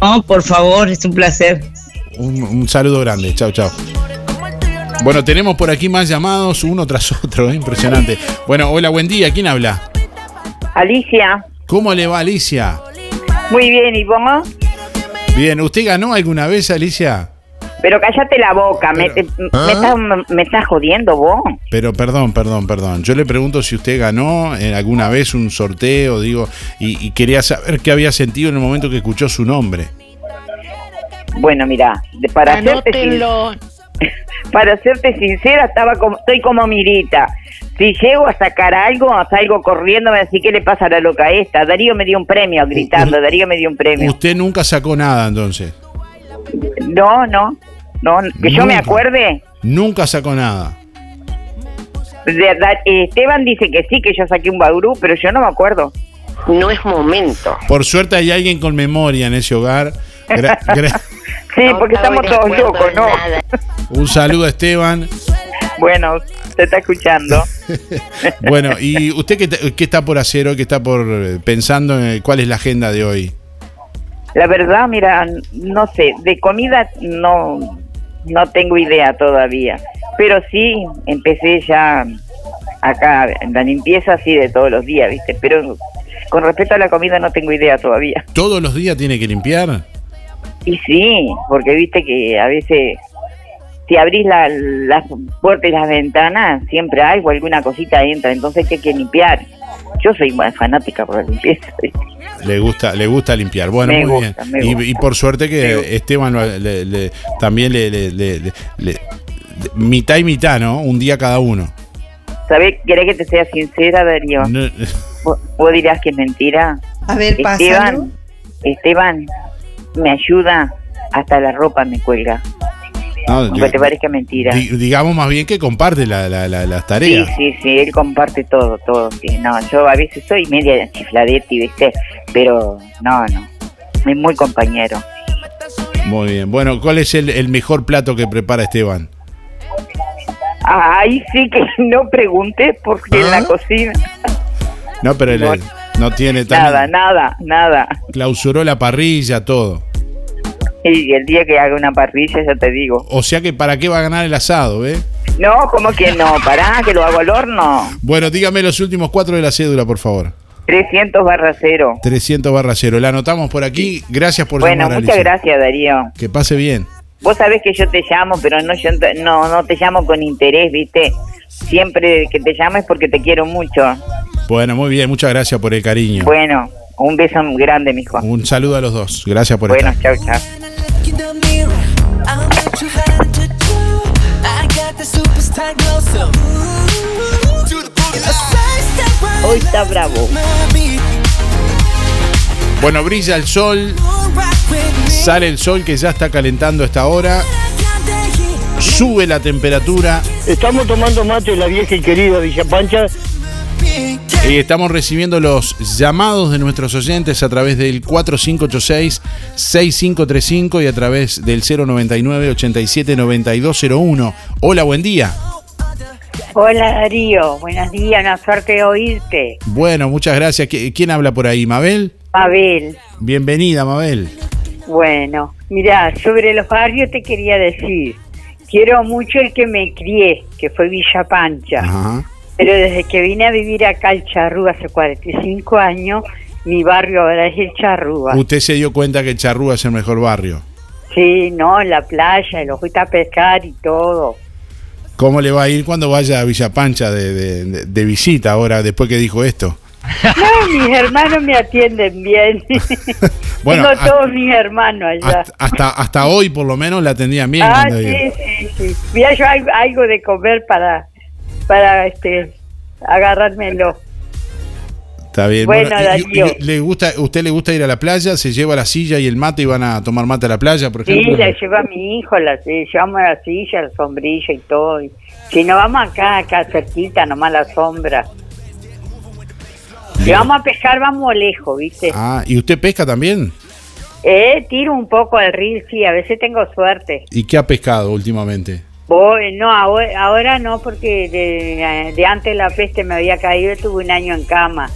S23: No, por favor, es un placer.
S4: Un, un saludo grande, chao, chao. Bueno, tenemos por aquí más llamados, uno tras (laughs) otro, ¿eh? impresionante. Bueno, hola, buen día, ¿quién habla?
S24: Alicia,
S4: ¿Cómo le va, Alicia?
S24: muy bien, ¿y vos?
S4: Bien, ¿usted ganó alguna vez, Alicia?
S24: Pero cállate la boca, me, te- me, estás, me estás jodiendo vos.
S4: Pero perdón, perdón, perdón. Yo le pregunto si usted ganó en alguna vez un sorteo, digo, y, y quería saber qué había sentido en el momento que escuchó su nombre.
S24: Bueno, mira, de- para hacerte, sin- (laughs) para serte sincera, estaba como, estoy como Mirita. Si llego a sacar algo, salgo corriendo, me decís, ¿qué le pasa a la loca esta? Darío me dio un premio, gritando, Darío me dio un premio.
S4: Usted nunca sacó nada entonces.
S24: No, no, no, que yo me acuerde.
S4: Nunca sacó nada.
S24: De verdad, Esteban dice que sí, que yo saqué un bagurú, pero yo no me acuerdo. No es momento.
S4: Por suerte hay alguien con memoria en ese hogar. Gra- (laughs) gra-
S24: Sí, porque estamos todos locos, ¿no? (laughs)
S4: un saludo a Esteban.
S24: Bueno, se está escuchando. (laughs)
S4: Bueno, ¿y usted qué, te- qué está por hacer hoy? ¿Qué está por eh, pensando en cuál es la agenda de hoy?
S24: La verdad, mira, no sé, de comida no, no tengo idea todavía. Pero sí, empecé ya acá, en la limpieza sí de todos los días, ¿viste? Pero con respecto a la comida no tengo idea todavía.
S4: ¿Todos los días tiene que limpiar?
S24: Y sí, porque viste que a veces si abrís la- las puertas y las ventanas, siempre algo, alguna cosita entra, entonces ¿qué hay que limpiar? Yo soy más fanática por la limpieza.
S4: Le gusta, le gusta limpiar. Bueno,
S24: Me
S4: muy
S24: gusta,
S4: bien. Y-
S24: gusta.
S4: Y, por suerte que Esteban lo- le- le- también le, le- le- le- le- mitad y mitad, ¿no? Un día cada uno.
S24: ¿Sabés? ¿Querés que te sea sincera, Darío?
S4: No-
S24: ¿Vos, vos dirás que es mentira?
S25: A ver,
S24: Esteban, Esteban, me ayuda hasta la ropa me cuelga.
S4: No,
S24: Aunque te parezca mentira.
S4: di- digamos más bien que comparte la- la- la- las
S24: Sí,
S4: tareas.
S24: sí, sí, él comparte todo, todo. Sí. No, yo a veces soy media chifladetti, ¿viste? Pero no, no. Es muy compañero.
S4: Muy bien. Bueno, ¿cuál es el, el mejor plato que prepara Esteban?
S24: Ahí sí que (laughs) no pregunté porque en la cocina.
S4: No, pero él
S24: No.
S4: no tiene
S24: Nada, nada, nada.
S4: Clausuró la parrilla, todo.
S24: Y el día que haga una parrilla, ya te digo.
S4: O sea que para qué va a ganar el asado, ¿eh?
S24: No, ¿cómo que no? Pará, que lo hago al horno.
S4: Bueno, dígame los últimos cuatro de la cédula, por favor.
S24: 300 barra cero.
S4: 300 barra cero. La anotamos por aquí. Gracias por
S24: Bueno,
S4: llamar,
S24: muchas
S4: Alicia.
S24: gracias, Darío.
S4: Que pase bien.
S24: Vos sabés que yo te llamo, pero no, yo no, no te llamo con interés, ¿viste? Siempre que te llamo es porque te quiero mucho.
S4: Bueno, muy bien. Muchas gracias por el cariño.
S24: Bueno, un beso grande, mijo.
S4: Un saludo a los dos. Gracias por
S24: Bueno,
S4: estar.
S24: chao, chao. Hoy está bravo.
S4: Bueno, brilla el sol. Sale el sol que ya está calentando a esta hora. Sube la temperatura.
S25: Estamos tomando mate la vieja y querida Villa Pancha.
S4: Y estamos recibiendo los llamados de nuestros oyentes a través del 4586-6535 y a través del 099-879201. Hola, buen día.
S26: Hola Darío, buenos días, una suerte de oírte.
S4: Bueno, muchas gracias. ¿Qui- ¿Quién habla por ahí? ¿Mabel?
S26: Mabel,
S4: Bienvenida, Mabel.
S26: bueno, mira, sobre los barrios te quería decir, quiero mucho el que me crié, que fue Villa Pancha,
S4: Ajá.
S26: Pero desde que vine a vivir acá al Charrúa hace 45 años, mi barrio ahora es el Charrúa.
S4: Usted se dio cuenta que el Charrúa es el mejor barrio.
S26: Sí, no, la playa, lo fuiste a pescar y todo.
S4: ¿Cómo le va a ir cuando vaya a Villa Pancha de, de- visita ahora, después que dijo esto?
S26: No, mis hermanos me atienden bien. (laughs)
S4: Bueno,
S26: Tengo todos mis hermanos allá.
S4: Hasta, hasta, hasta hoy, por lo menos, la atendían bien.
S26: Ah, sí, sí, sí. Mira, yo hay algo de comer para, para este, agarrármelo.
S4: Está bien.
S26: Bueno,
S4: y-
S26: Darío.
S4: y le gusta, ¿Usted le gusta ir a la playa? ¿Se lleva la silla y el mate y van a tomar mate a la playa, por
S26: Sí,
S4: ejemplo?
S26: la lleva a mi hijo, la, sí, llevamos la silla, la sombrilla y todo. si no vamos acá, acá cerquita, nomás la sombra. Si vamos a pescar, vamos lejos, ¿viste?
S4: Ah, ¿y usted pesca también?
S26: Eh, tiro un poco al río, sí, a veces tengo suerte.
S4: ¿Y qué ha pescado últimamente?
S26: Voy, no, ahora, no, porque de, de antes la peste me había caído, tuve un año en cama.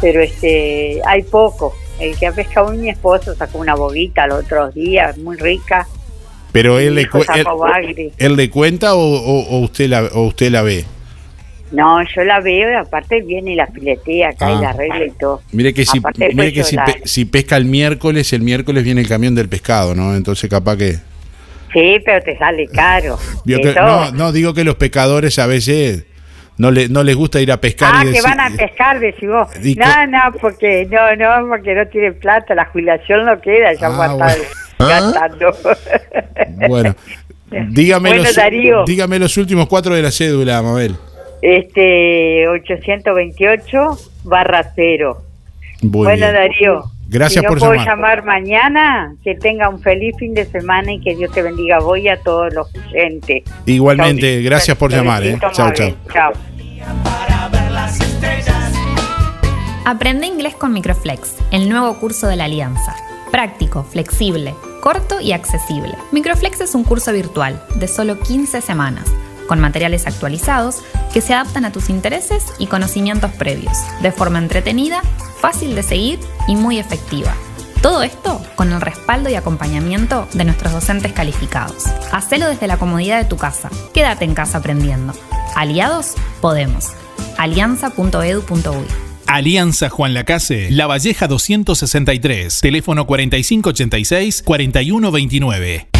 S26: Pero este, hay poco. El que ha pescado mi esposo sacó una boguita los otros días, muy rica.
S4: Pero él le, cu- él, le cuenta o, o- o usted la, o usted la ve?
S26: No, yo la veo y aparte viene y la filetea acá
S4: Ah.
S26: y la arregla y todo.
S4: Mire que si, mire que si, pe- si pesca el miércoles, el miércoles viene el camión del pescado, ¿no? Entonces capaz que...
S26: Sí, pero te sale caro.
S4: Que- no, no, digo que los pescadores a veces no, le, no les gusta ir a pescar
S26: Ah,
S4: y
S26: que
S4: decir-
S26: van a pescar, decís vos.
S4: y
S26: No, no, porque no, no, porque no tienen plata, la jubilación no queda, ya
S4: Ah,
S26: estar gastando.
S4: Bueno, (laughs) dígame,
S26: Bueno,
S4: los,
S26: Darío.
S4: dígame los últimos cuatro de la cédula, Mabel.
S26: Este, 828 barra cero.
S4: Muy
S26: bueno,
S4: bien.
S26: Darío.
S4: Gracias
S26: si no
S4: por
S26: puedo
S4: llamar.
S26: llamar mañana, que tenga un feliz fin de semana y que Dios te bendiga a vos y a todos los oyentes.
S4: Igualmente,
S26: Chau.
S4: gracias por llamar. ¿eh? Chao, chao.
S26: Chao.
S27: Aprende inglés con Microflex, el nuevo curso de la Alianza. Práctico, flexible, corto y accesible. Microflex es un curso virtual de solo 15 semanas, con materiales actualizados que se adaptan a tus intereses y conocimientos previos, de forma entretenida, fácil de seguir y muy efectiva. Todo esto con el respaldo y acompañamiento de nuestros docentes calificados. Hacelo desde la comodidad de tu casa. Quédate en casa aprendiendo. Aliados, podemos. alianza.edu.uy
S5: Alianza Juan Lacase, La Valleja 263, teléfono 4586-4129.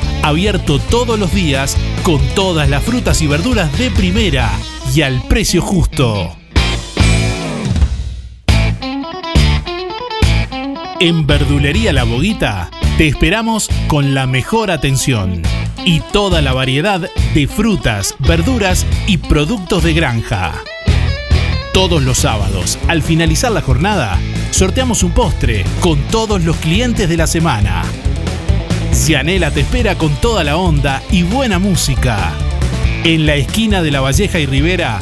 S5: Abierto todos los días con todas las frutas y verduras de primera y al precio justo. En Verdulería La Boguita te esperamos con la mejor atención y toda la variedad de frutas, verduras y productos de granja. Todos los sábados, al finalizar la jornada, sorteamos un postre con todos los clientes de la semana. Cianela te espera con toda la onda y buena música. En la esquina de La Valleja y Rivera,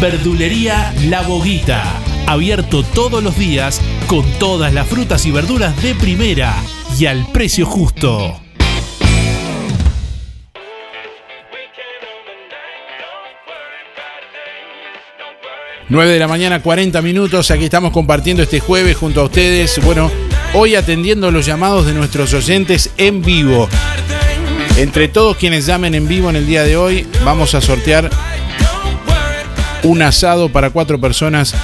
S5: Verdulería La Boguita. Abierto todos los días con todas las frutas y verduras de primera y al precio justo.
S4: 9 de la mañana, 40 minutos. Aquí estamos compartiendo este jueves junto a ustedes. Bueno, hoy atendiendo los llamados de nuestros oyentes en vivo. Entre todos quienes llamen en vivo en el día de hoy, vamos a sortear un asado para cuatro personas.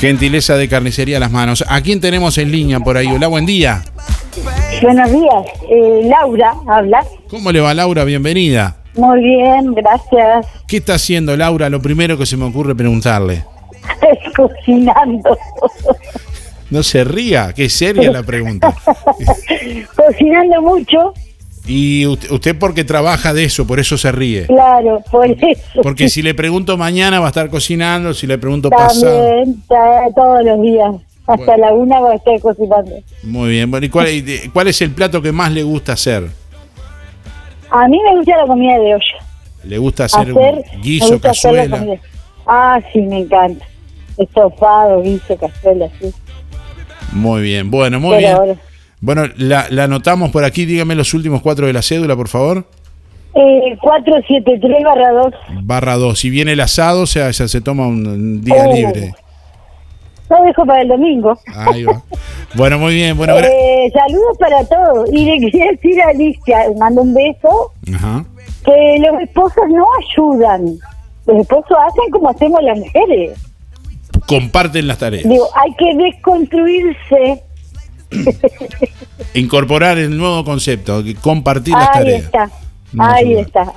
S4: Gentileza de carnicería a las manos. ¿A quién tenemos en línea por ahí? Hola, buen día.
S28: Buenos días, eh, Laura habla.
S4: ¿Cómo le va, Laura? Bienvenida.
S28: Muy bien, gracias.
S4: ¿Qué está haciendo, Laura? Lo primero que se me ocurre preguntarle. (laughs)
S28: Cocinando.
S4: No se ría, qué seria la pregunta. (laughs)
S28: Cocinando mucho,
S4: Y usted, usted porque trabaja de eso, por eso se ríe.
S28: claro, por eso.
S4: Porque si le pregunto mañana va a estar cocinando, si le pregunto pasado.
S28: También, ta- todos los días. Hasta la una voy a estar cocinando.
S4: Muy bien. Bueno, ¿y cuál, es el plato que más le gusta hacer?
S28: A mí me gusta la comida de olla.
S4: ¿Le gusta hacer,
S28: Hacer,
S4: un guiso, cazuela?
S28: Ah, sí, me encanta. Estofado, guiso, cazuela, sí.
S4: Muy bien. Bueno, muy
S28: Pero
S4: bien. Bueno, la, la anotamos por aquí. Dígame los últimos cuatro de la cédula, por favor.
S28: Eh, 473 barra 2.
S4: Barra 2. Si viene el asado, o sea, ya se toma un, día
S28: Oh.
S4: libre.
S28: Lo dejo para el domingo.
S4: Ahí va. Bueno, muy bien. Bueno,
S28: Eh, saludos para todos. Y le quería decir a Alicia, mando un beso,
S4: Ajá.
S28: que los esposos no ayudan. Los esposos hacen como hacemos las mujeres.
S4: Comparten las tareas.
S28: Digo, hay que desconstruirse.
S4: Incorporar el nuevo concepto, compartir las
S28: Ahí
S4: tareas.
S28: está.
S4: No
S28: Ahí está.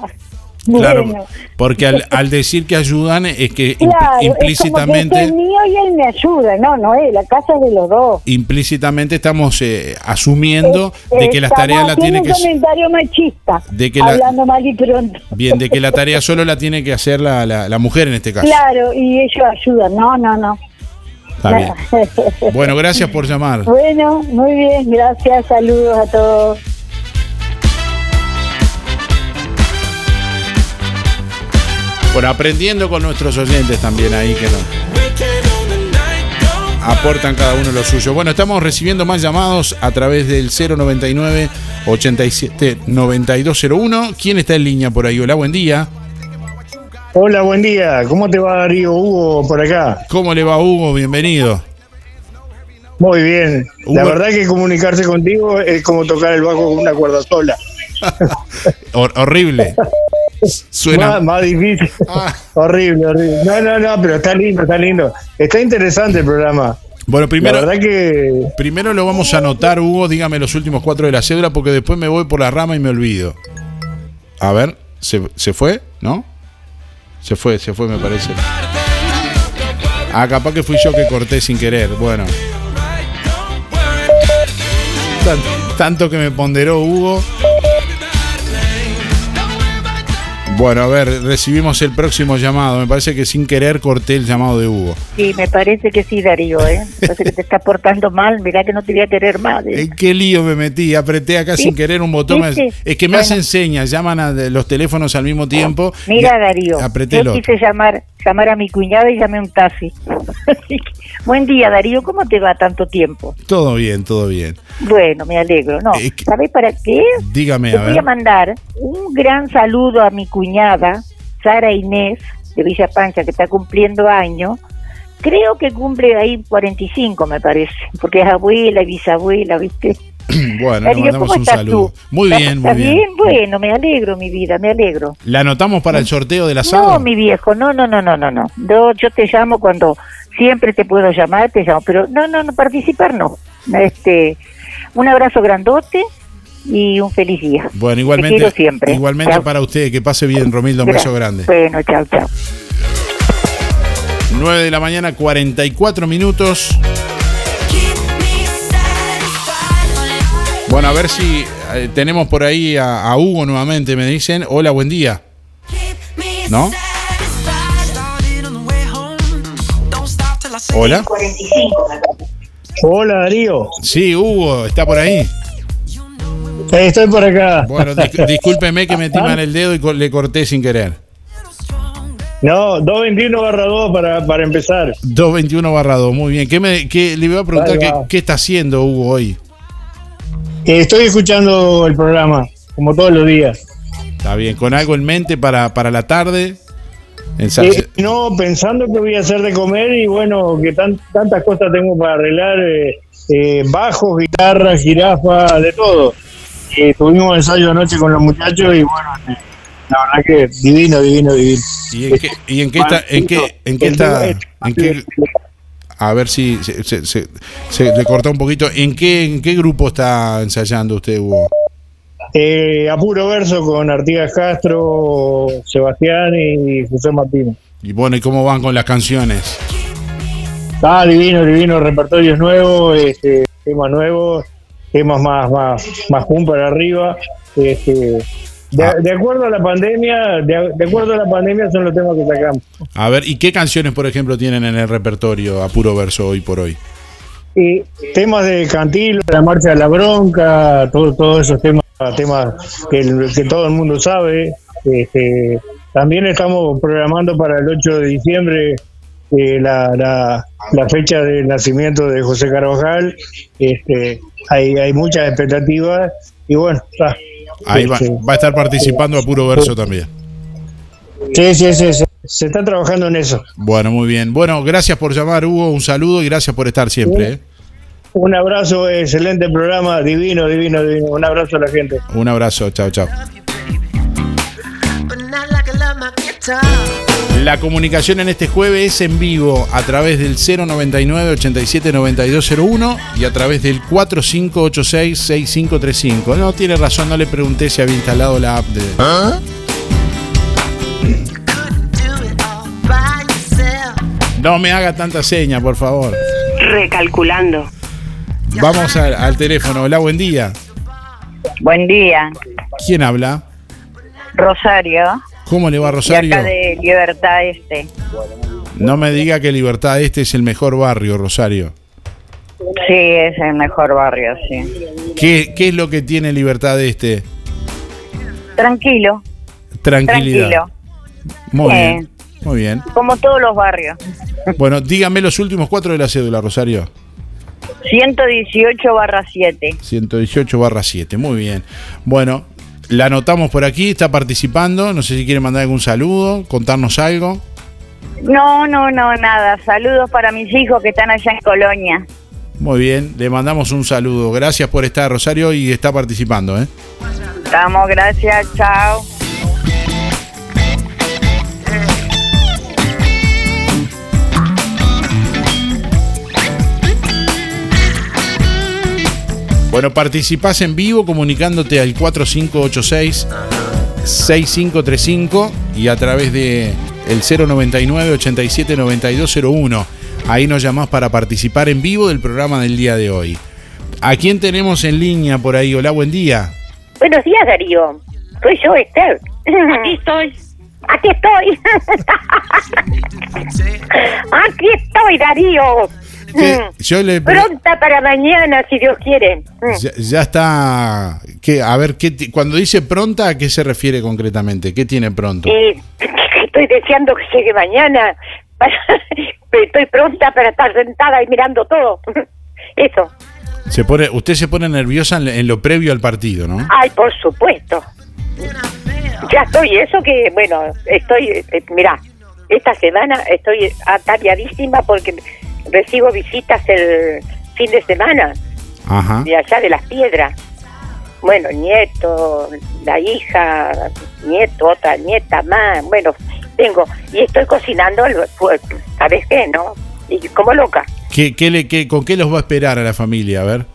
S4: Claro,
S28: Bueno.
S4: porque al, al decir que ayudan es que
S28: Claro,
S4: implícitamente
S28: es como que es mío y él me ayuda. No, no es, la casa es de los dos.
S4: implícitamente estamos eh, asumiendo de que las tareas la tiene que
S28: un comentario machista.
S4: de que la-
S28: hablando mal y pronto.
S4: bien de que la tarea (laughs) solo la tiene que hacer la, la- la mujer en este caso.
S28: Claro, y ellos ayudan. No, no, no.
S4: Está bien. Bueno, gracias por llamar. (laughs)
S28: Bueno, muy bien, gracias, saludos a todos.
S4: Bueno, aprendiendo con nuestros oyentes también ahí que no. Aportan cada uno lo suyo. Bueno, estamos recibiendo más llamados a través del 099 87 9201. ¿Quién está en línea por ahí? Hola, buen día.
S25: Hola, buen día. ¿Cómo te va Darío Hugo por acá?
S4: ¿Cómo le va Hugo? Bienvenido.
S25: Muy bien. La verdad que comunicarse contigo es como tocar el bajo con una cuerda sola. (laughs)
S4: Hor- horrible. Suena.
S25: Más, más difícil. (laughs) horrible, horrible. No, no, no, pero está lindo, está lindo. Está interesante el programa.
S4: Bueno, primero,
S25: La verdad que
S4: primero lo vamos a anotar, Hugo. Dígame los últimos cuatro de la cédula porque después me voy por la rama y me olvido. A ver, ¿se, se fue? ¿No? Se fue, se fue, me parece. Ah, capaz que fui yo que corté sin querer. Bueno. Tan- tanto que me ponderó Hugo. Bueno, a ver, recibimos el próximo llamado. Me parece que sin querer corté el llamado de Hugo.
S29: Sí, me parece que sí, Darío, ¿eh? Me parece que te estás portando mal, mirá que no te voy a querer más. ¿eh?
S4: ¿En qué lío me metí? Apreté acá
S29: Sí,
S4: sin querer un botón. Es que me
S29: Bueno.
S4: hacen señas, llaman a los teléfonos al mismo tiempo.
S29: Mira, Darío, yo quise llamar, llamar a mi cuñada y llamé un taxi. (laughs) Buen día, Darío, ¿cómo te va tanto tiempo?
S4: Todo bien, todo bien.
S29: Bueno, me alegro. No, ¿sabés para qué?
S4: Dígame,
S29: Te
S4: a
S29: voy a mandar un gran saludo a mi cuñada, Sara Inés, de Villa Pancha, que está cumpliendo años. Creo que cumple ahí 45, me parece, porque es abuela y bisabuela, ¿viste? (clears throat)
S4: Bueno, le mandamos
S29: ¿cómo
S4: un saludo.
S29: tú?
S4: Muy
S29: ¿Estás-
S4: bien, muy
S29: ¿Estás
S4: bien.
S29: Bueno, me alegro, mi vida, me alegro.
S4: ¿La anotamos para el sorteo del asado?
S29: No, mi viejo, no, no, no, no, no, no. Yo, yo te llamo cuando siempre te puedo llamar, te llamo, pero no, no, no, participar no. Este, un abrazo grandote
S30: y un feliz día.
S4: Bueno,
S30: Te
S4: igualmente,
S30: quiero siempre.
S4: igualmente
S30: Chao.
S4: para usted, que pase bien, Romildo, un beso grande.
S30: Bueno, chao, chao.
S4: 9 de la mañana, 44 minutos. Bueno, a ver si eh, tenemos por ahí a, a Hugo nuevamente, me dicen. Hola, buen día. ¿No? Hola.
S25: Hola Darío.
S4: Sí, Hugo, está por ahí.
S25: Eh, estoy por acá.
S4: Bueno, dis- (laughs) discúlpeme que metí mal el dedo y co- le corté sin querer.
S25: No, 221 barra 2 para, para empezar.
S4: 221 barra 2, muy bien. ¿Qué me, qué- le iba a preguntar qué, qué está haciendo Hugo hoy.
S25: Eh, estoy escuchando el programa, como todos los días.
S4: Está bien, con algo en mente para, para la tarde.
S25: Eh, no, pensando que voy a hacer de comer y bueno, que tan- tantas cosas tengo para arreglar, eh, eh, bajos, guitarras, jirafa, de todo. Tuvimos ensayo anoche con los muchachos y bueno, eh, la verdad que divino, divino, divino.
S4: ¿Y en qué, y en qué está? ¿En qué, en qué está? en qué- a ver si se, se- se- se le cortó un poquito. ¿En qué, ¿En qué grupo está ensayando usted, Hugo?
S25: Eh, a puro verso con Artigas Castro, Sebastián y José Martínez.
S4: Y bueno, ¿y cómo van con las canciones?
S25: Ah, divino, divino, repertorios nuevos, este, temas nuevos, temas más, más, más para arriba. Este, de,
S4: Ah.
S25: de acuerdo a la pandemia, de, de acuerdo a la pandemia son los temas que sacamos.
S4: A ver, ¿y qué canciones, por ejemplo, tienen en el repertorio a puro verso hoy por hoy?
S25: Y temas de Cantilo, la marcha de la bronca, todo- todos esos temas, temas que, que todo el mundo sabe. Este, también estamos programando para el 8 de diciembre eh, la, la, la fecha del nacimiento de José Carvajal. Este, hay, hay muchas expectativas y bueno, está.
S4: Ahí va, va a estar participando a puro verso también.
S25: Sí, sí, sí, sí, se está trabajando en eso.
S4: Bueno, muy bien. Bueno, gracias por llamar, Hugo. Un saludo y gracias por estar siempre. ¿eh?
S25: Un abrazo, excelente programa, divino, divino, divino. Un abrazo a la gente.
S4: Un abrazo, chao, chao. La comunicación en este jueves es en vivo a través del 099 87 9201 y a través del 4586 6535. No tiene razón, no le pregunté si había instalado la app de. No me haga tanta seña, por favor.
S31: Recalculando.
S4: Vamos al, al teléfono. Hola, buen día.
S24: Buen día,
S4: ¿Quién habla?
S24: Rosario.
S4: ¿Cómo le va,
S24: De
S4: Rosario?
S24: acá de Libertad Este.
S4: No me diga que Libertad Este es el mejor barrio, Rosario.
S24: Sí, es el mejor barrio, sí.
S4: ¿Qué, qué es lo que tiene Libertad Este?
S24: Tranquilo,
S4: Tranquilidad.
S24: tranquilo.
S4: Muy bien. Muy bien.
S24: Como todos los barrios.
S4: Bueno, dígame los últimos cuatro de la cédula, Rosario.
S24: 118 barra 7.
S4: 118 barra 7. Muy bien. Bueno, la anotamos por aquí, está participando. No sé si quiere mandar algún saludo, contarnos algo.
S24: No, no, no, nada. Saludos para mis hijos que están allá en Colonia.
S4: Muy bien, le mandamos un saludo. Gracias por estar, Rosario, y está participando. ¿eh?
S24: Estamos, gracias, chao.
S4: Bueno, participás en vivo comunicándote al 4586 6535 y a través de el 099 87 9201. Ahí nos llamás para participar en vivo del programa del día de hoy. ¿A quién tenemos en línea por ahí? Hola, buen día.
S30: Buenos días, Darío. Soy yo, Esther. Aquí estoy. (clears throat) Aquí estoy. (laughs) Aquí estoy, Darío.
S4: ¿Qué? Yo le pre-
S30: Pronta para mañana, si Dios quiere.
S4: ya, ya está. ¿Qué? A ver, ¿qué cuando dice pronta, ¿a qué se refiere concretamente? ¿Qué tiene pronto?
S30: Eh, (laughs) estoy deseando que llegue mañana. (laughs) Para- estoy pronta para estar sentada y mirando todo. (laughs) Eso.
S4: Se pone, usted se pone nerviosa en, lo previo al partido, ¿no?
S30: Ay, por supuesto. Ya estoy, eso que, bueno, estoy, eh, mira, esta semana estoy ataviadísima porque recibo visitas el fin de semana
S4: Ajá.
S30: de allá de las piedras. Bueno, nieto, la hija, nieto, otra nieta más, bueno, tengo, y estoy cocinando, pues, ¿sabes qué, no? Y como loca.
S4: ¿Qué, qué le, qué- ¿Con qué los va a esperar a la familia? A ver.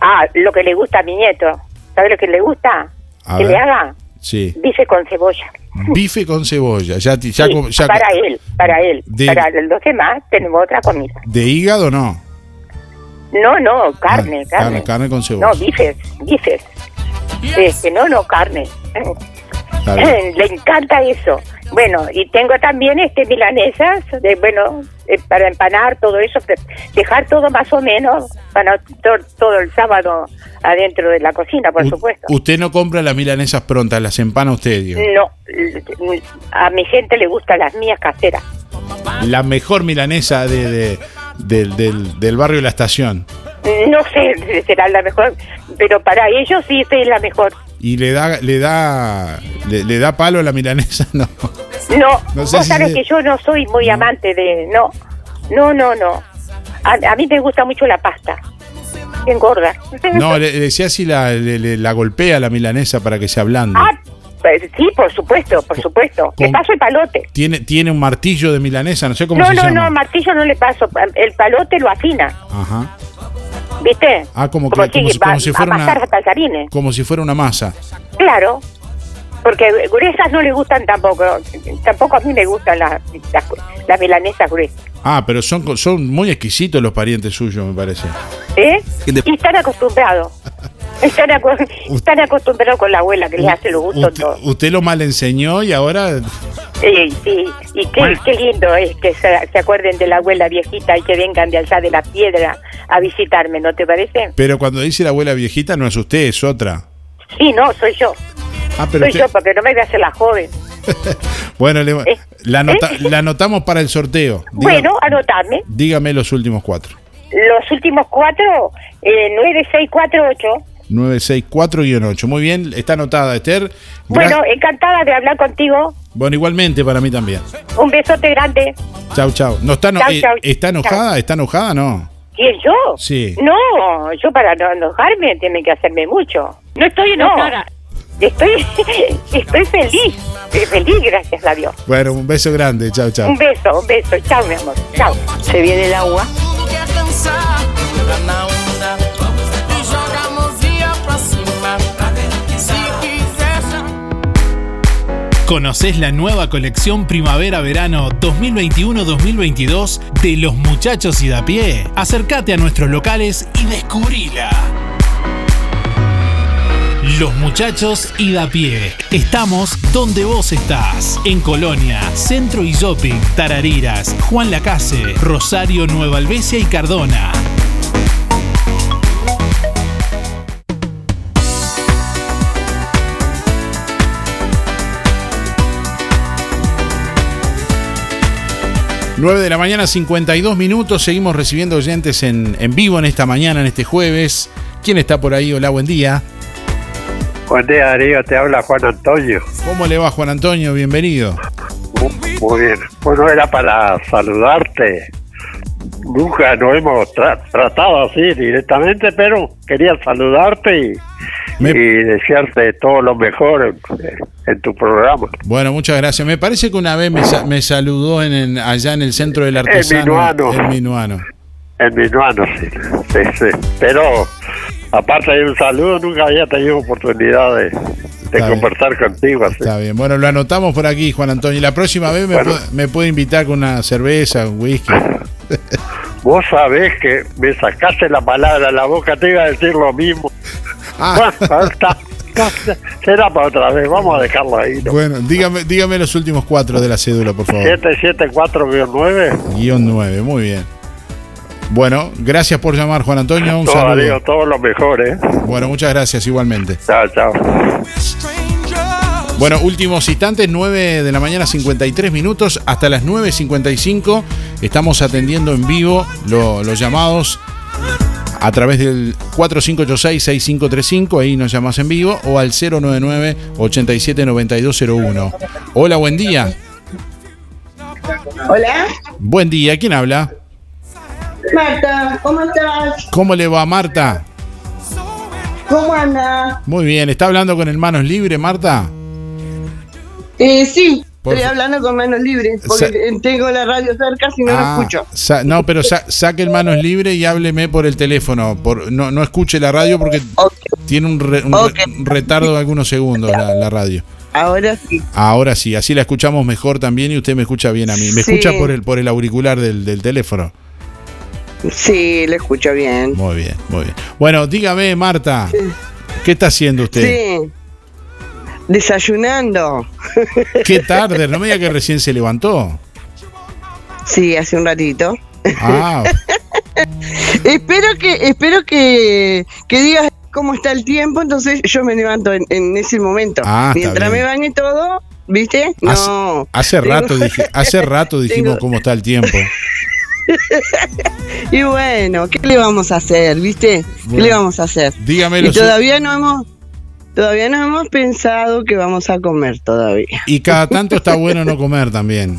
S30: Ah, lo que le gusta a mi nieto. ¿Sabe lo que le gusta?
S4: A
S30: que
S4: ver.
S30: le haga
S4: Sí.
S30: bife con cebolla.
S4: Bife con cebolla. Ya, ya,
S30: Sí,
S4: ya
S30: para él, para él.
S4: De-
S30: Para los demás tenemos otra comida.
S4: ¿De hígado no?
S30: No, no, carne,
S4: Ah, carne,
S30: carne.
S4: carne con cebolla.
S30: No, bifes, bifes. Este, no, no, carne. (laughs) Le encanta eso. Bueno, y tengo también este milanesas, de, bueno, eh, para empanar todo eso, dejar todo más o menos para to- todo el sábado adentro de la cocina, por
S4: U-
S30: supuesto.
S4: Usted no compra las milanesas prontas, las empana usted, digo.
S30: No, a mi gente le gustan las mías caseras.
S4: La mejor milanesa de, de- del, del- del barrio de la estación.
S30: No sé, será la mejor, pero para ellos sí es la mejor.
S4: Y le da, le da, le, le da palo a la milanesa, (laughs) no.
S30: No,
S4: No sé
S30: vos
S4: si
S30: sabés
S4: se-
S30: que yo no soy muy amante de... No, no, no, no. A, a mí me gusta mucho la pasta. Bien gorda. (laughs)
S4: No, le, le decía si la, le- le- la golpea la milanesa para que se ablande.
S30: Ah, pues, sí, por supuesto, por supuesto. Le paso el palote.
S4: Tiene, tiene un martillo de milanesa, no sé cómo
S30: No,
S4: se
S30: no,
S4: llama.
S30: no, martillo no le paso. El palote lo afina,
S4: Ajá.
S30: ¿Viste?
S4: Ah, como, que-
S30: Como,
S4: como,
S30: si, va
S4: como si fuera una,
S30: tallarines.
S4: como si fuera una masa.
S30: Claro. Porque gruesas no le gustan tampoco. Tampoco a mí me gustan las, las, las milanesas gruesas.
S4: Ah, pero son, son muy exquisitos los parientes suyos, me parece.
S30: ¿Eh? Y están acostumbrados. Están, acu- están acostumbrados con la abuela que les hace los gustos
S4: Usted,
S30: todos.
S4: usted lo mal enseñó y ahora
S30: Sí, sí. Y qué, qué lindo es que se, se acuerden de la abuela viejita y que vengan de allá de la piedra a visitarme, ¿no te parece?
S4: Pero cuando dice la abuela viejita no es usted, es otra.
S30: Sí, no, soy yo.
S4: Ah, pero
S30: soy
S4: usted-
S30: yo porque no me voy a hacer la joven. (laughs)
S4: Bueno, le-
S30: Eh,
S4: la, anota-
S30: ¿eh?
S4: la anotamos para el sorteo.
S30: Bueno, anotadme.
S4: dígame los últimos cuatro.
S30: Los últimos cuatro, eh, 9648.
S4: 964-8. Muy bien, está anotada, Esther. Gra-
S30: Bueno, encantada de hablar contigo.
S4: bueno, igualmente para mí también.
S30: Un besote grande.
S4: Chau, chau. ¿No está, no-
S30: Chau,
S4: eh,
S30: chau.
S4: ¿Está enojada? ¿Está enojada? No.
S30: ¿Quién yo?
S4: Sí.
S30: No, yo para no enojarme tienen que hacerme mucho. No estoy enojada. Estoy, (laughs) estoy feliz. Estoy feliz, gracias a Dios.
S4: Bueno, un beso grande. Chau, chau.
S30: Un beso, un beso. Chao, mi amor. Chao.
S16: Se viene el agua.
S5: ¿Conocés la nueva colección Primavera-Verano 2021-2022 de los muchachos y de a pie? Acércate a nuestros locales y descubrila. Los muchachos y de a pie. Estamos donde vos estás. En Colonia, Centro y Shopping, Tarariras, Juan Lacase, Rosario, Nueva Albesia y Cardona.
S4: Nueve de la mañana, 52 minutos. Seguimos recibiendo oyentes en, en vivo en esta mañana, en este jueves. ¿Quién está por ahí? Hola, buen día.
S32: Buen día, Darío. Te habla Juan Antonio.
S4: ¿Cómo le va, Juan Antonio? Bienvenido.
S32: Muy bien. Bueno, era para saludarte. Nunca nos hemos tra- tratado así directamente, pero quería saludarte y, y desearte todo lo mejor en, en tu programa.
S4: Bueno, muchas gracias. Me parece que una vez me, sa- me saludó en, en- allá en el centro del artesano.
S32: Minuano.
S4: En Minuano.
S32: En mi mano, sí. sí, sí. Pero aparte de un saludo, nunca había tenido oportunidad de, de
S4: bien.
S32: conversar contigo. Así.
S4: Está bien. Bueno, lo anotamos por aquí, Juan Antonio. Y la próxima vez me,
S32: Bueno.
S4: puede, me puede invitar con una cerveza, un whisky.
S32: Vos sabés que me sacaste la palabra de la boca, te iba a decir lo mismo.
S4: Ah.
S32: Está- será para otra vez, vamos a dejarlo ahí. ¿no?
S4: Bueno, dígame, dígame los últimos cuatro de la cédula, por favor.
S32: 774-9.
S4: Guión 9, muy bien. Bueno, gracias por llamar, Juan Antonio. Un
S32: Todo,
S4: saludo.
S32: Darío, todo lo mejor, ¿eh?
S4: Bueno, muchas gracias igualmente.
S32: Chao, chao.
S4: Bueno, últimos instantes, 9 de la mañana, 53 minutos, hasta las 9.55. Estamos atendiendo en vivo lo- los llamados a través del 4586-6535, ahí nos llamas en vivo, o al 099-879201. Hola, buen día.
S33: Hola,
S4: Buen día, ¿quién habla?
S33: Marta, ¿cómo estás?
S4: ¿Cómo le va, Marta?
S33: ¿Cómo anda?
S4: Muy bien, ¿está hablando con el Manos Libre, Marta?
S33: Eh, sí,
S4: Por
S33: estoy hablando con manos libres, porque
S4: Sa-
S33: eh, tengo la radio cerca si no
S4: Ah,
S33: lo escucho.
S4: no, pero sa- saque el manos libre y hábleme por el teléfono. Por, no, no escuche la radio porque Tiene un, re- un retardo de algunos segundos la, la radio.
S33: Ahora sí.
S4: Ahora sí, así la escuchamos mejor también y usted me escucha bien a mí. ¿Me
S33: Sí.
S4: escucha por el, por el auricular del, del teléfono?
S33: Sí, lo escucho bien.
S4: Muy bien, muy bien. Bueno, dígame, Marta, ¿qué está haciendo usted?
S33: Sí. Desayunando.
S4: Qué tarde, no me diga que recién se levantó.
S33: Sí, hace un ratito.
S4: Ah, (laughs)
S33: espero que, espero que, que digas cómo está el tiempo, entonces yo me levanto en, en ese momento.
S4: Ah,
S33: Mientras me bañe todo, ¿viste? No.
S4: hace rato dije, (laughs) hace rato dijimos
S33: Tengo-
S4: cómo está el tiempo. (laughs)
S33: Y bueno, ¿qué le vamos a hacer, viste? ¿Qué le vamos a hacer?
S4: Dígame
S33: y todavía no hemos, todavía no hemos pensado que vamos a comer todavía.
S4: Y cada (laughs) tanto está bueno no comer también.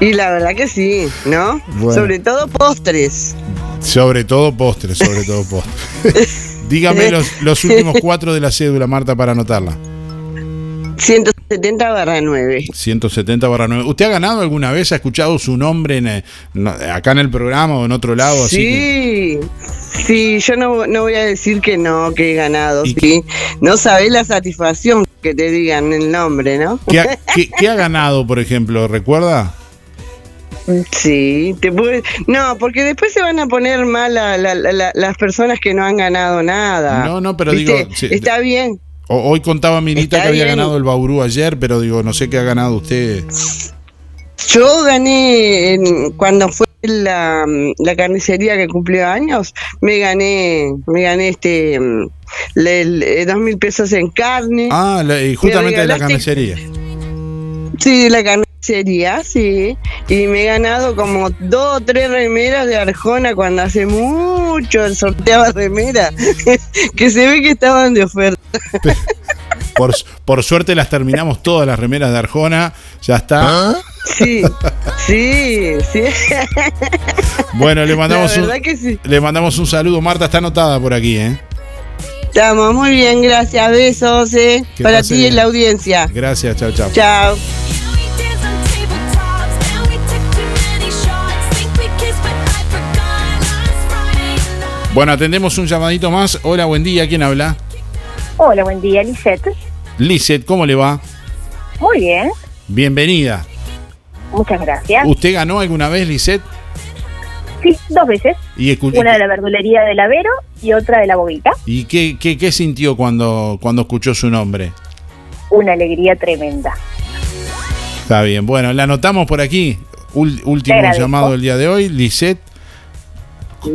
S33: Y la verdad que sí, ¿no?
S4: Bueno.
S33: Sobre todo postres.
S4: Sobre todo postres, sobre todo postres. (laughs) Dígame los, los últimos (laughs) cuatro de la cédula, Marta, para anotarla.
S33: 170 barra 9.
S4: 170 barra 9. ¿Usted ha ganado alguna vez? ¿Ha escuchado su nombre en, eh, no, acá en el programa o en otro lado? Así que-
S33: Sí, sí, yo no, no voy a decir que no, que he ganado, sí. No sabés la satisfacción que te digan el nombre, ¿no?
S4: ¿Qué, ha, (laughs) qué- qué ha ganado, por ejemplo? ¿Recuerda?
S33: Sí, te puede- no, porque después se van a poner mal la- la- la- la- las personas que no han ganado nada.
S4: No, no, pero
S33: ¿Viste?
S4: digo, sí,
S33: está bien.
S4: Hoy contaba Minita
S33: Está
S4: que había
S33: bien.
S4: ganado el Bauru ayer, pero digo, no sé qué ha ganado usted.
S33: Yo gané en- cuando fue la, la carnicería que cumplió años, me gané, me gané este mm, le- le- dos mil pesos en carne.
S4: Ah, la- y justamente de la carnicería.
S33: Sí, la carnicería, sí. Y me he ganado como dos o tres remeras de Arjona cuando hace mucho sorteaba remeras, (laughs) que se ve que estaban de oferta. (laughs)
S4: Por, por suerte las terminamos todas las remeras de Arjona. Ya está.
S33: Sí, (laughs) sí, sí.
S4: Bueno, le mandamos, un,
S33: verdad que sí.
S4: le mandamos un saludo. Marta está anotada por aquí, ¿eh?
S33: Estamos muy bien, gracias. Besos, eh, para ti y la audiencia.
S4: Gracias, chao, chao.
S33: Chao.
S4: Bueno, atendemos un llamadito más. Hola, buen día. ¿Quién habla?
S29: Hola, buen día, Lisette.
S4: Lizeth, ¿cómo le va?
S29: Muy bien,
S4: Bienvenida.
S29: muchas gracias.
S4: ¿Usted ganó alguna vez, Lizeth?
S29: Sí, dos veces.
S4: ¿Y,
S29: Una de la verdulería del Avero y otra de la Boguita.
S4: ¿y qué, qué, qué sintió cuando, cuando escuchó su nombre?
S29: Una alegría tremenda.
S4: Está bien. Bueno, la anotamos por aquí. Ul- último llamado del día de hoy. Lisette,
S29: ¿Sí?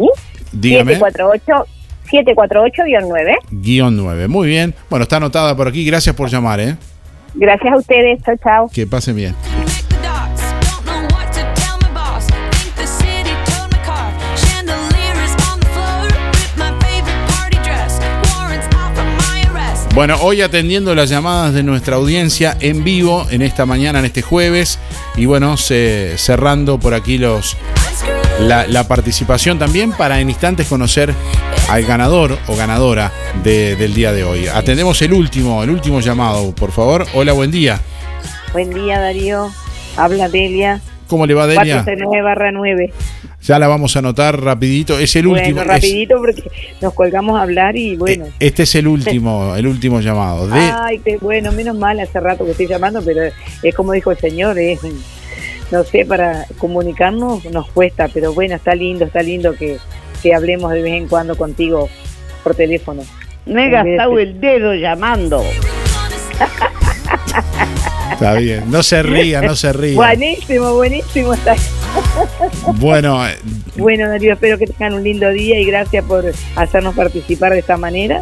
S4: Dígame.
S29: 748 748-9.
S4: Guión 9. Muy bien. Bueno, está anotada por aquí. Gracias por llamar, ¿eh?
S29: Gracias a ustedes. Chao, chao.
S4: Que pasen bien. Bueno, hoy atendiendo las llamadas de nuestra audiencia en vivo en esta mañana, en este jueves. Y bueno, se- cerrando por aquí los la, la participación también para en instantes conocer al ganador o ganadora de- del día de hoy. Atendemos el último, el último llamado, por favor. Hola, buen día.
S26: Buen día, Darío. Habla Delia.
S4: ¿Cómo le va, Delia?
S26: 469 barra 9.
S4: Ya la vamos a anotar rapidito. Es el último.
S26: Bueno,
S4: es-
S26: rapidito porque nos colgamos a hablar y bueno.
S4: este es el último, (laughs) el último llamado. De,
S26: Ay, qué bueno, menos mal hace rato que estoy llamando, pero es como dijo el señor, es, no sé, para comunicarnos nos cuesta, pero bueno, está lindo, está lindo que, que hablemos de vez en cuando contigo por teléfono.
S19: Me he gastado el dedo llamando.
S4: Está bien. No se ría, no se ría.
S26: Buenísimo, buenísimo. Está.
S4: Bueno, eh,
S26: Bueno, Darío, espero que tengan un lindo día y gracias por hacernos participar de esta manera.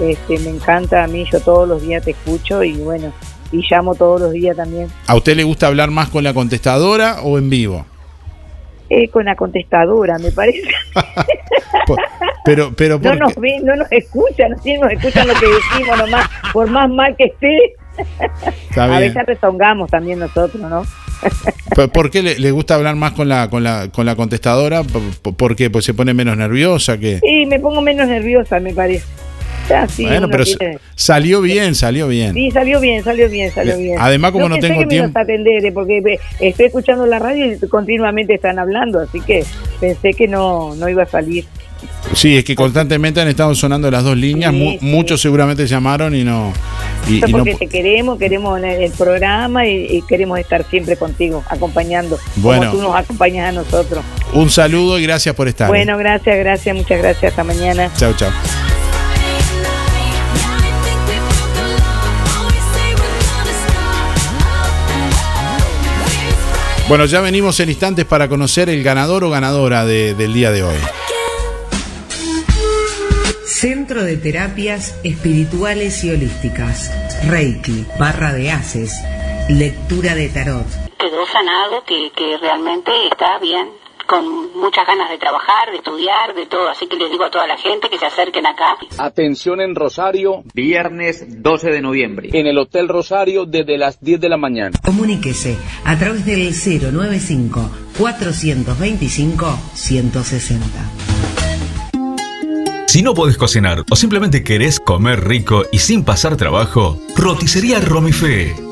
S26: Este, me encanta a mí, yo todos los días te escucho y bueno, y llamo todos los días también.
S4: ¿a usted le gusta hablar más con la contestadora o en vivo?
S26: Eh, con la contestadora, me parece. (laughs)
S4: Pero, pero
S26: No
S4: ¿por
S26: nos ven, no nos escuchan, sí nos escuchan lo que decimos nomás, por más mal que esté. A veces rezongamos también nosotros, ¿no?
S4: ¿Por- ¿Por qué le, le gusta hablar más con la, con la, con la contestadora? ¿Por, por- por qué? ¿Pues se pone menos nerviosa? que
S26: Sí, me pongo menos nerviosa, me parece. Ya, sí,
S4: Bueno, pero
S26: tiene-
S4: salió bien, salió bien.
S26: Sí, salió bien, salió bien, salió
S4: Bien.
S26: bien.
S4: Además, como no
S26: pensé
S4: tengo
S26: que me
S4: tiempo-
S26: atender, eh, porque ve, estoy escuchando la radio y continuamente están hablando, así que pensé que no, no iba a salir.
S4: Sí, es que constantemente han estado sonando las dos líneas.
S26: Sí,
S4: mu-
S26: sí.
S4: Muchos seguramente llamaron y no. Y, no
S26: porque te queremos, queremos el, el programa y, y queremos estar siempre contigo, acompañando,
S4: Bueno.
S26: como tú nos acompañas a nosotros.
S4: un saludo y gracias por estar.
S26: Bueno, gracias, gracias, muchas gracias, hasta mañana.
S4: Chao, chao. Bueno, ya venimos en instantes para conocer el ganador o ganadora de- del día de hoy.
S34: Centro de Terapias Espirituales y Holísticas. Reiki, barra de haces, lectura de tarot.
S35: quedó sanado, que, que realmente está bien, con muchas ganas de trabajar, de estudiar, de todo. Así que les digo a toda la gente que se acerquen acá.
S36: Atención en Rosario, viernes 12 de noviembre, en el Hotel Rosario desde las 10 de la mañana.
S34: Comuníquese a través del 095 425 160.
S37: Si no podés cocinar o simplemente querés comer rico y sin pasar trabajo, roticería Romifé.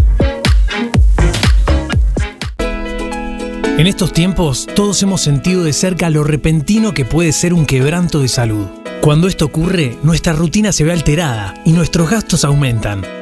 S38: En estos tiempos, todos hemos sentido de cerca lo repentino que puede ser un quebranto de salud. Cuando esto ocurre, nuestra rutina se ve alterada y nuestros gastos aumentan.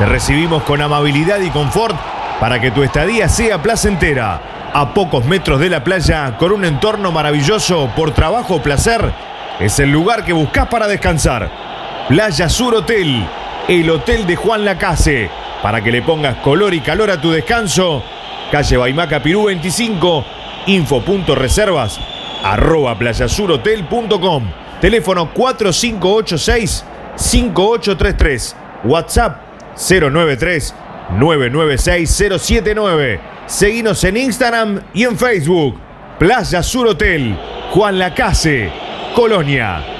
S39: Te recibimos con amabilidad y confort para que tu estadía sea placentera. A pocos metros de la playa, con un entorno maravilloso por trabajo o placer, es el lugar que buscas para descansar. Playa Sur Hotel, el hotel de Juan Lacase. Para que le pongas color y calor a tu descanso, calle Baimaca Pirú 25, info.reservas, arroba playasurhotel.com, teléfono 4586 5833, WhatsApp 093 996 079. Seguinos en Instagram y en Facebook. Playa Sur Hotel, Juan Lacase, Colonia.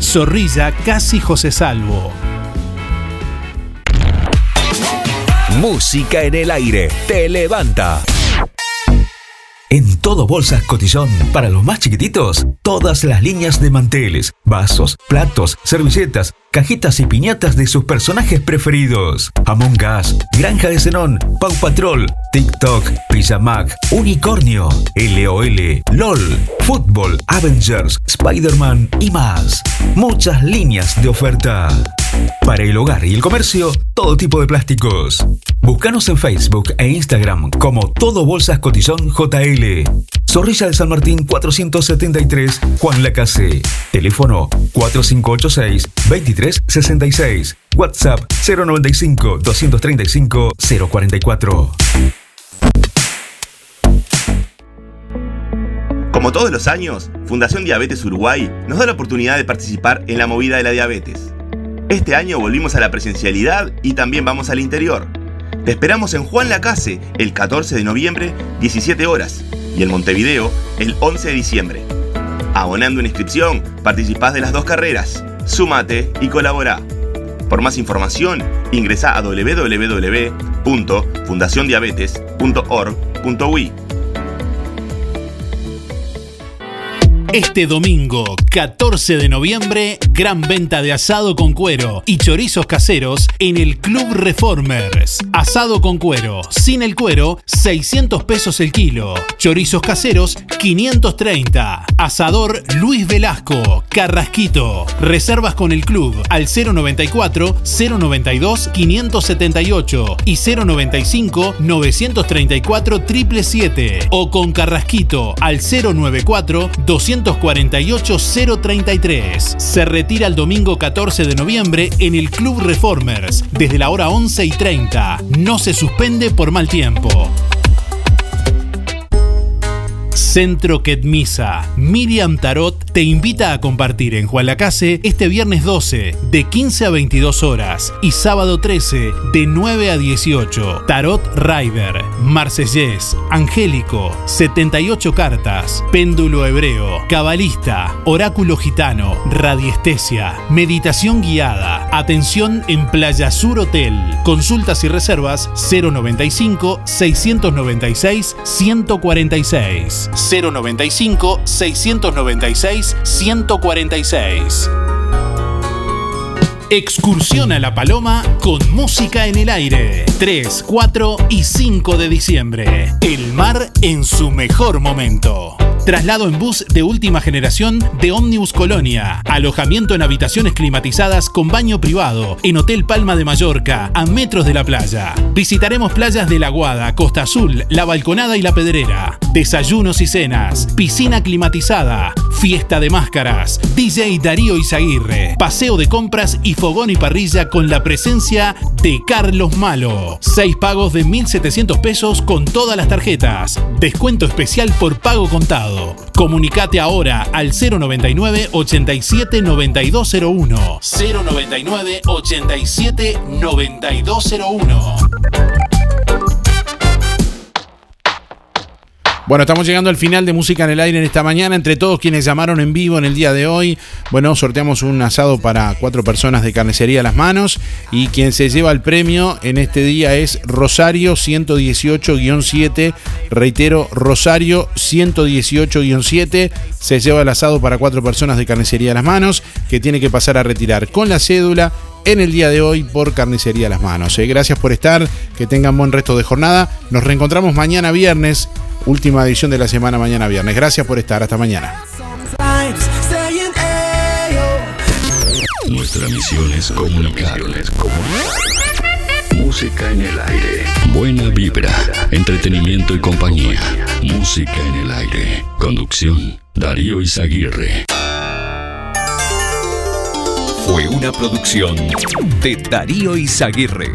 S5: Zorrilla Casi José Salvo.
S40: Música en el aire. Te levanta. En todo Bolsas Cotillón, para los más chiquititos, todas las líneas de manteles, vasos, platos, servilletas, cajitas y piñatas de sus personajes preferidos. Among Us, Granja de Zenón, Pau Patrol, TikTok, Pijamac, Unicornio, LOL, LOL, Fútbol, Avengers, Spider-Man y más. Muchas líneas de oferta. Para el hogar y el comercio, todo tipo de plásticos. Búscanos en Facebook e Instagram como Todo Bolsas Cotillón JL. Zorrilla de San Martín 473, Juan Lacase. Teléfono 4586-2366. WhatsApp 095-235-044.
S41: Como todos los años, Fundación Diabetes Uruguay nos da la oportunidad de participar en la movida de la diabetes. Este año volvimos a la presencialidad y también vamos al interior. Te esperamos en Juan Lacase el 14 de noviembre, 17 horas, y en Montevideo el 11 de diciembre. Abonando una inscripción, participás de las dos carreras. Sumate y colabora. Por más información, ingresa a www.fundaciondiabetes.org.uy.
S5: Este domingo, 14 de noviembre, gran venta de asado con cuero y chorizos caseros en el Club Reformers. Asado con cuero, sin el cuero, 600 pesos el kilo. Chorizos caseros, 530. Asador Luis Velasco, Carrasquito. Reservas con el club al 094 092 578 y 095 934 777 o con Carrasquito al 094 200 248-033. Se retira el domingo 14 de noviembre en el Club Reformers desde la hora 11 y 30. No se suspende por mal tiempo. Centro Quetmisa. Miriam Tarot te invita a compartir en Juan Lacase este viernes 12 de 15 a 22 horas y sábado 13 de 9 a 18. Tarot Rider, Marsellés, Angélico, 78 cartas, péndulo hebreo, cabalista, oráculo gitano, radiestesia, meditación guiada, atención en Playa Sur Hotel. Consultas y reservas 095 696 146. 095 696 146. Excursión a La Paloma con música en el aire. 3, 4 y 5 de diciembre. El mar en su mejor momento. Traslado en bus de última generación de Omnibus Colonia. Alojamiento en habitaciones climatizadas con baño privado en Hotel Palma de Mallorca, a metros de la playa. Visitaremos playas de La Guada, Costa Azul, La Balconada y La Pedrera. Desayunos y cenas, piscina climatizada, fiesta de máscaras, DJ Darío Izaguirre, paseo de compras y fogón y parrilla con la presencia de Carlos Malo. Seis pagos de 1.700 pesos con todas las tarjetas. Descuento especial por pago contado. Comunicate ahora al 099 87 9201. 099 87 9201.
S4: Bueno, estamos llegando al final de Música en el Aire en esta mañana. Entre todos quienes llamaron en vivo en el día de hoy, bueno, sorteamos un asado para cuatro personas de carnicería a las manos. Y quien se lleva el premio en este día es Rosario 118-7. Reitero, Rosario 118-7. Se lleva el asado para cuatro personas de carnicería a las manos, que tiene que pasar a retirar con la cédula en el día de hoy por Carnicería a las Manos. ¿eh? Gracias por estar, que tengan buen resto de jornada. Nos reencontramos mañana viernes, última edición de la semana mañana viernes. Gracias por estar, hasta mañana.
S42: Nuestra misión es comunicar. Música en el aire. Buena vibra, entretenimiento y compañía. Música en el aire. Conducción, Darío Izaguirre.
S43: Fue una producción de Darío Izaguirre.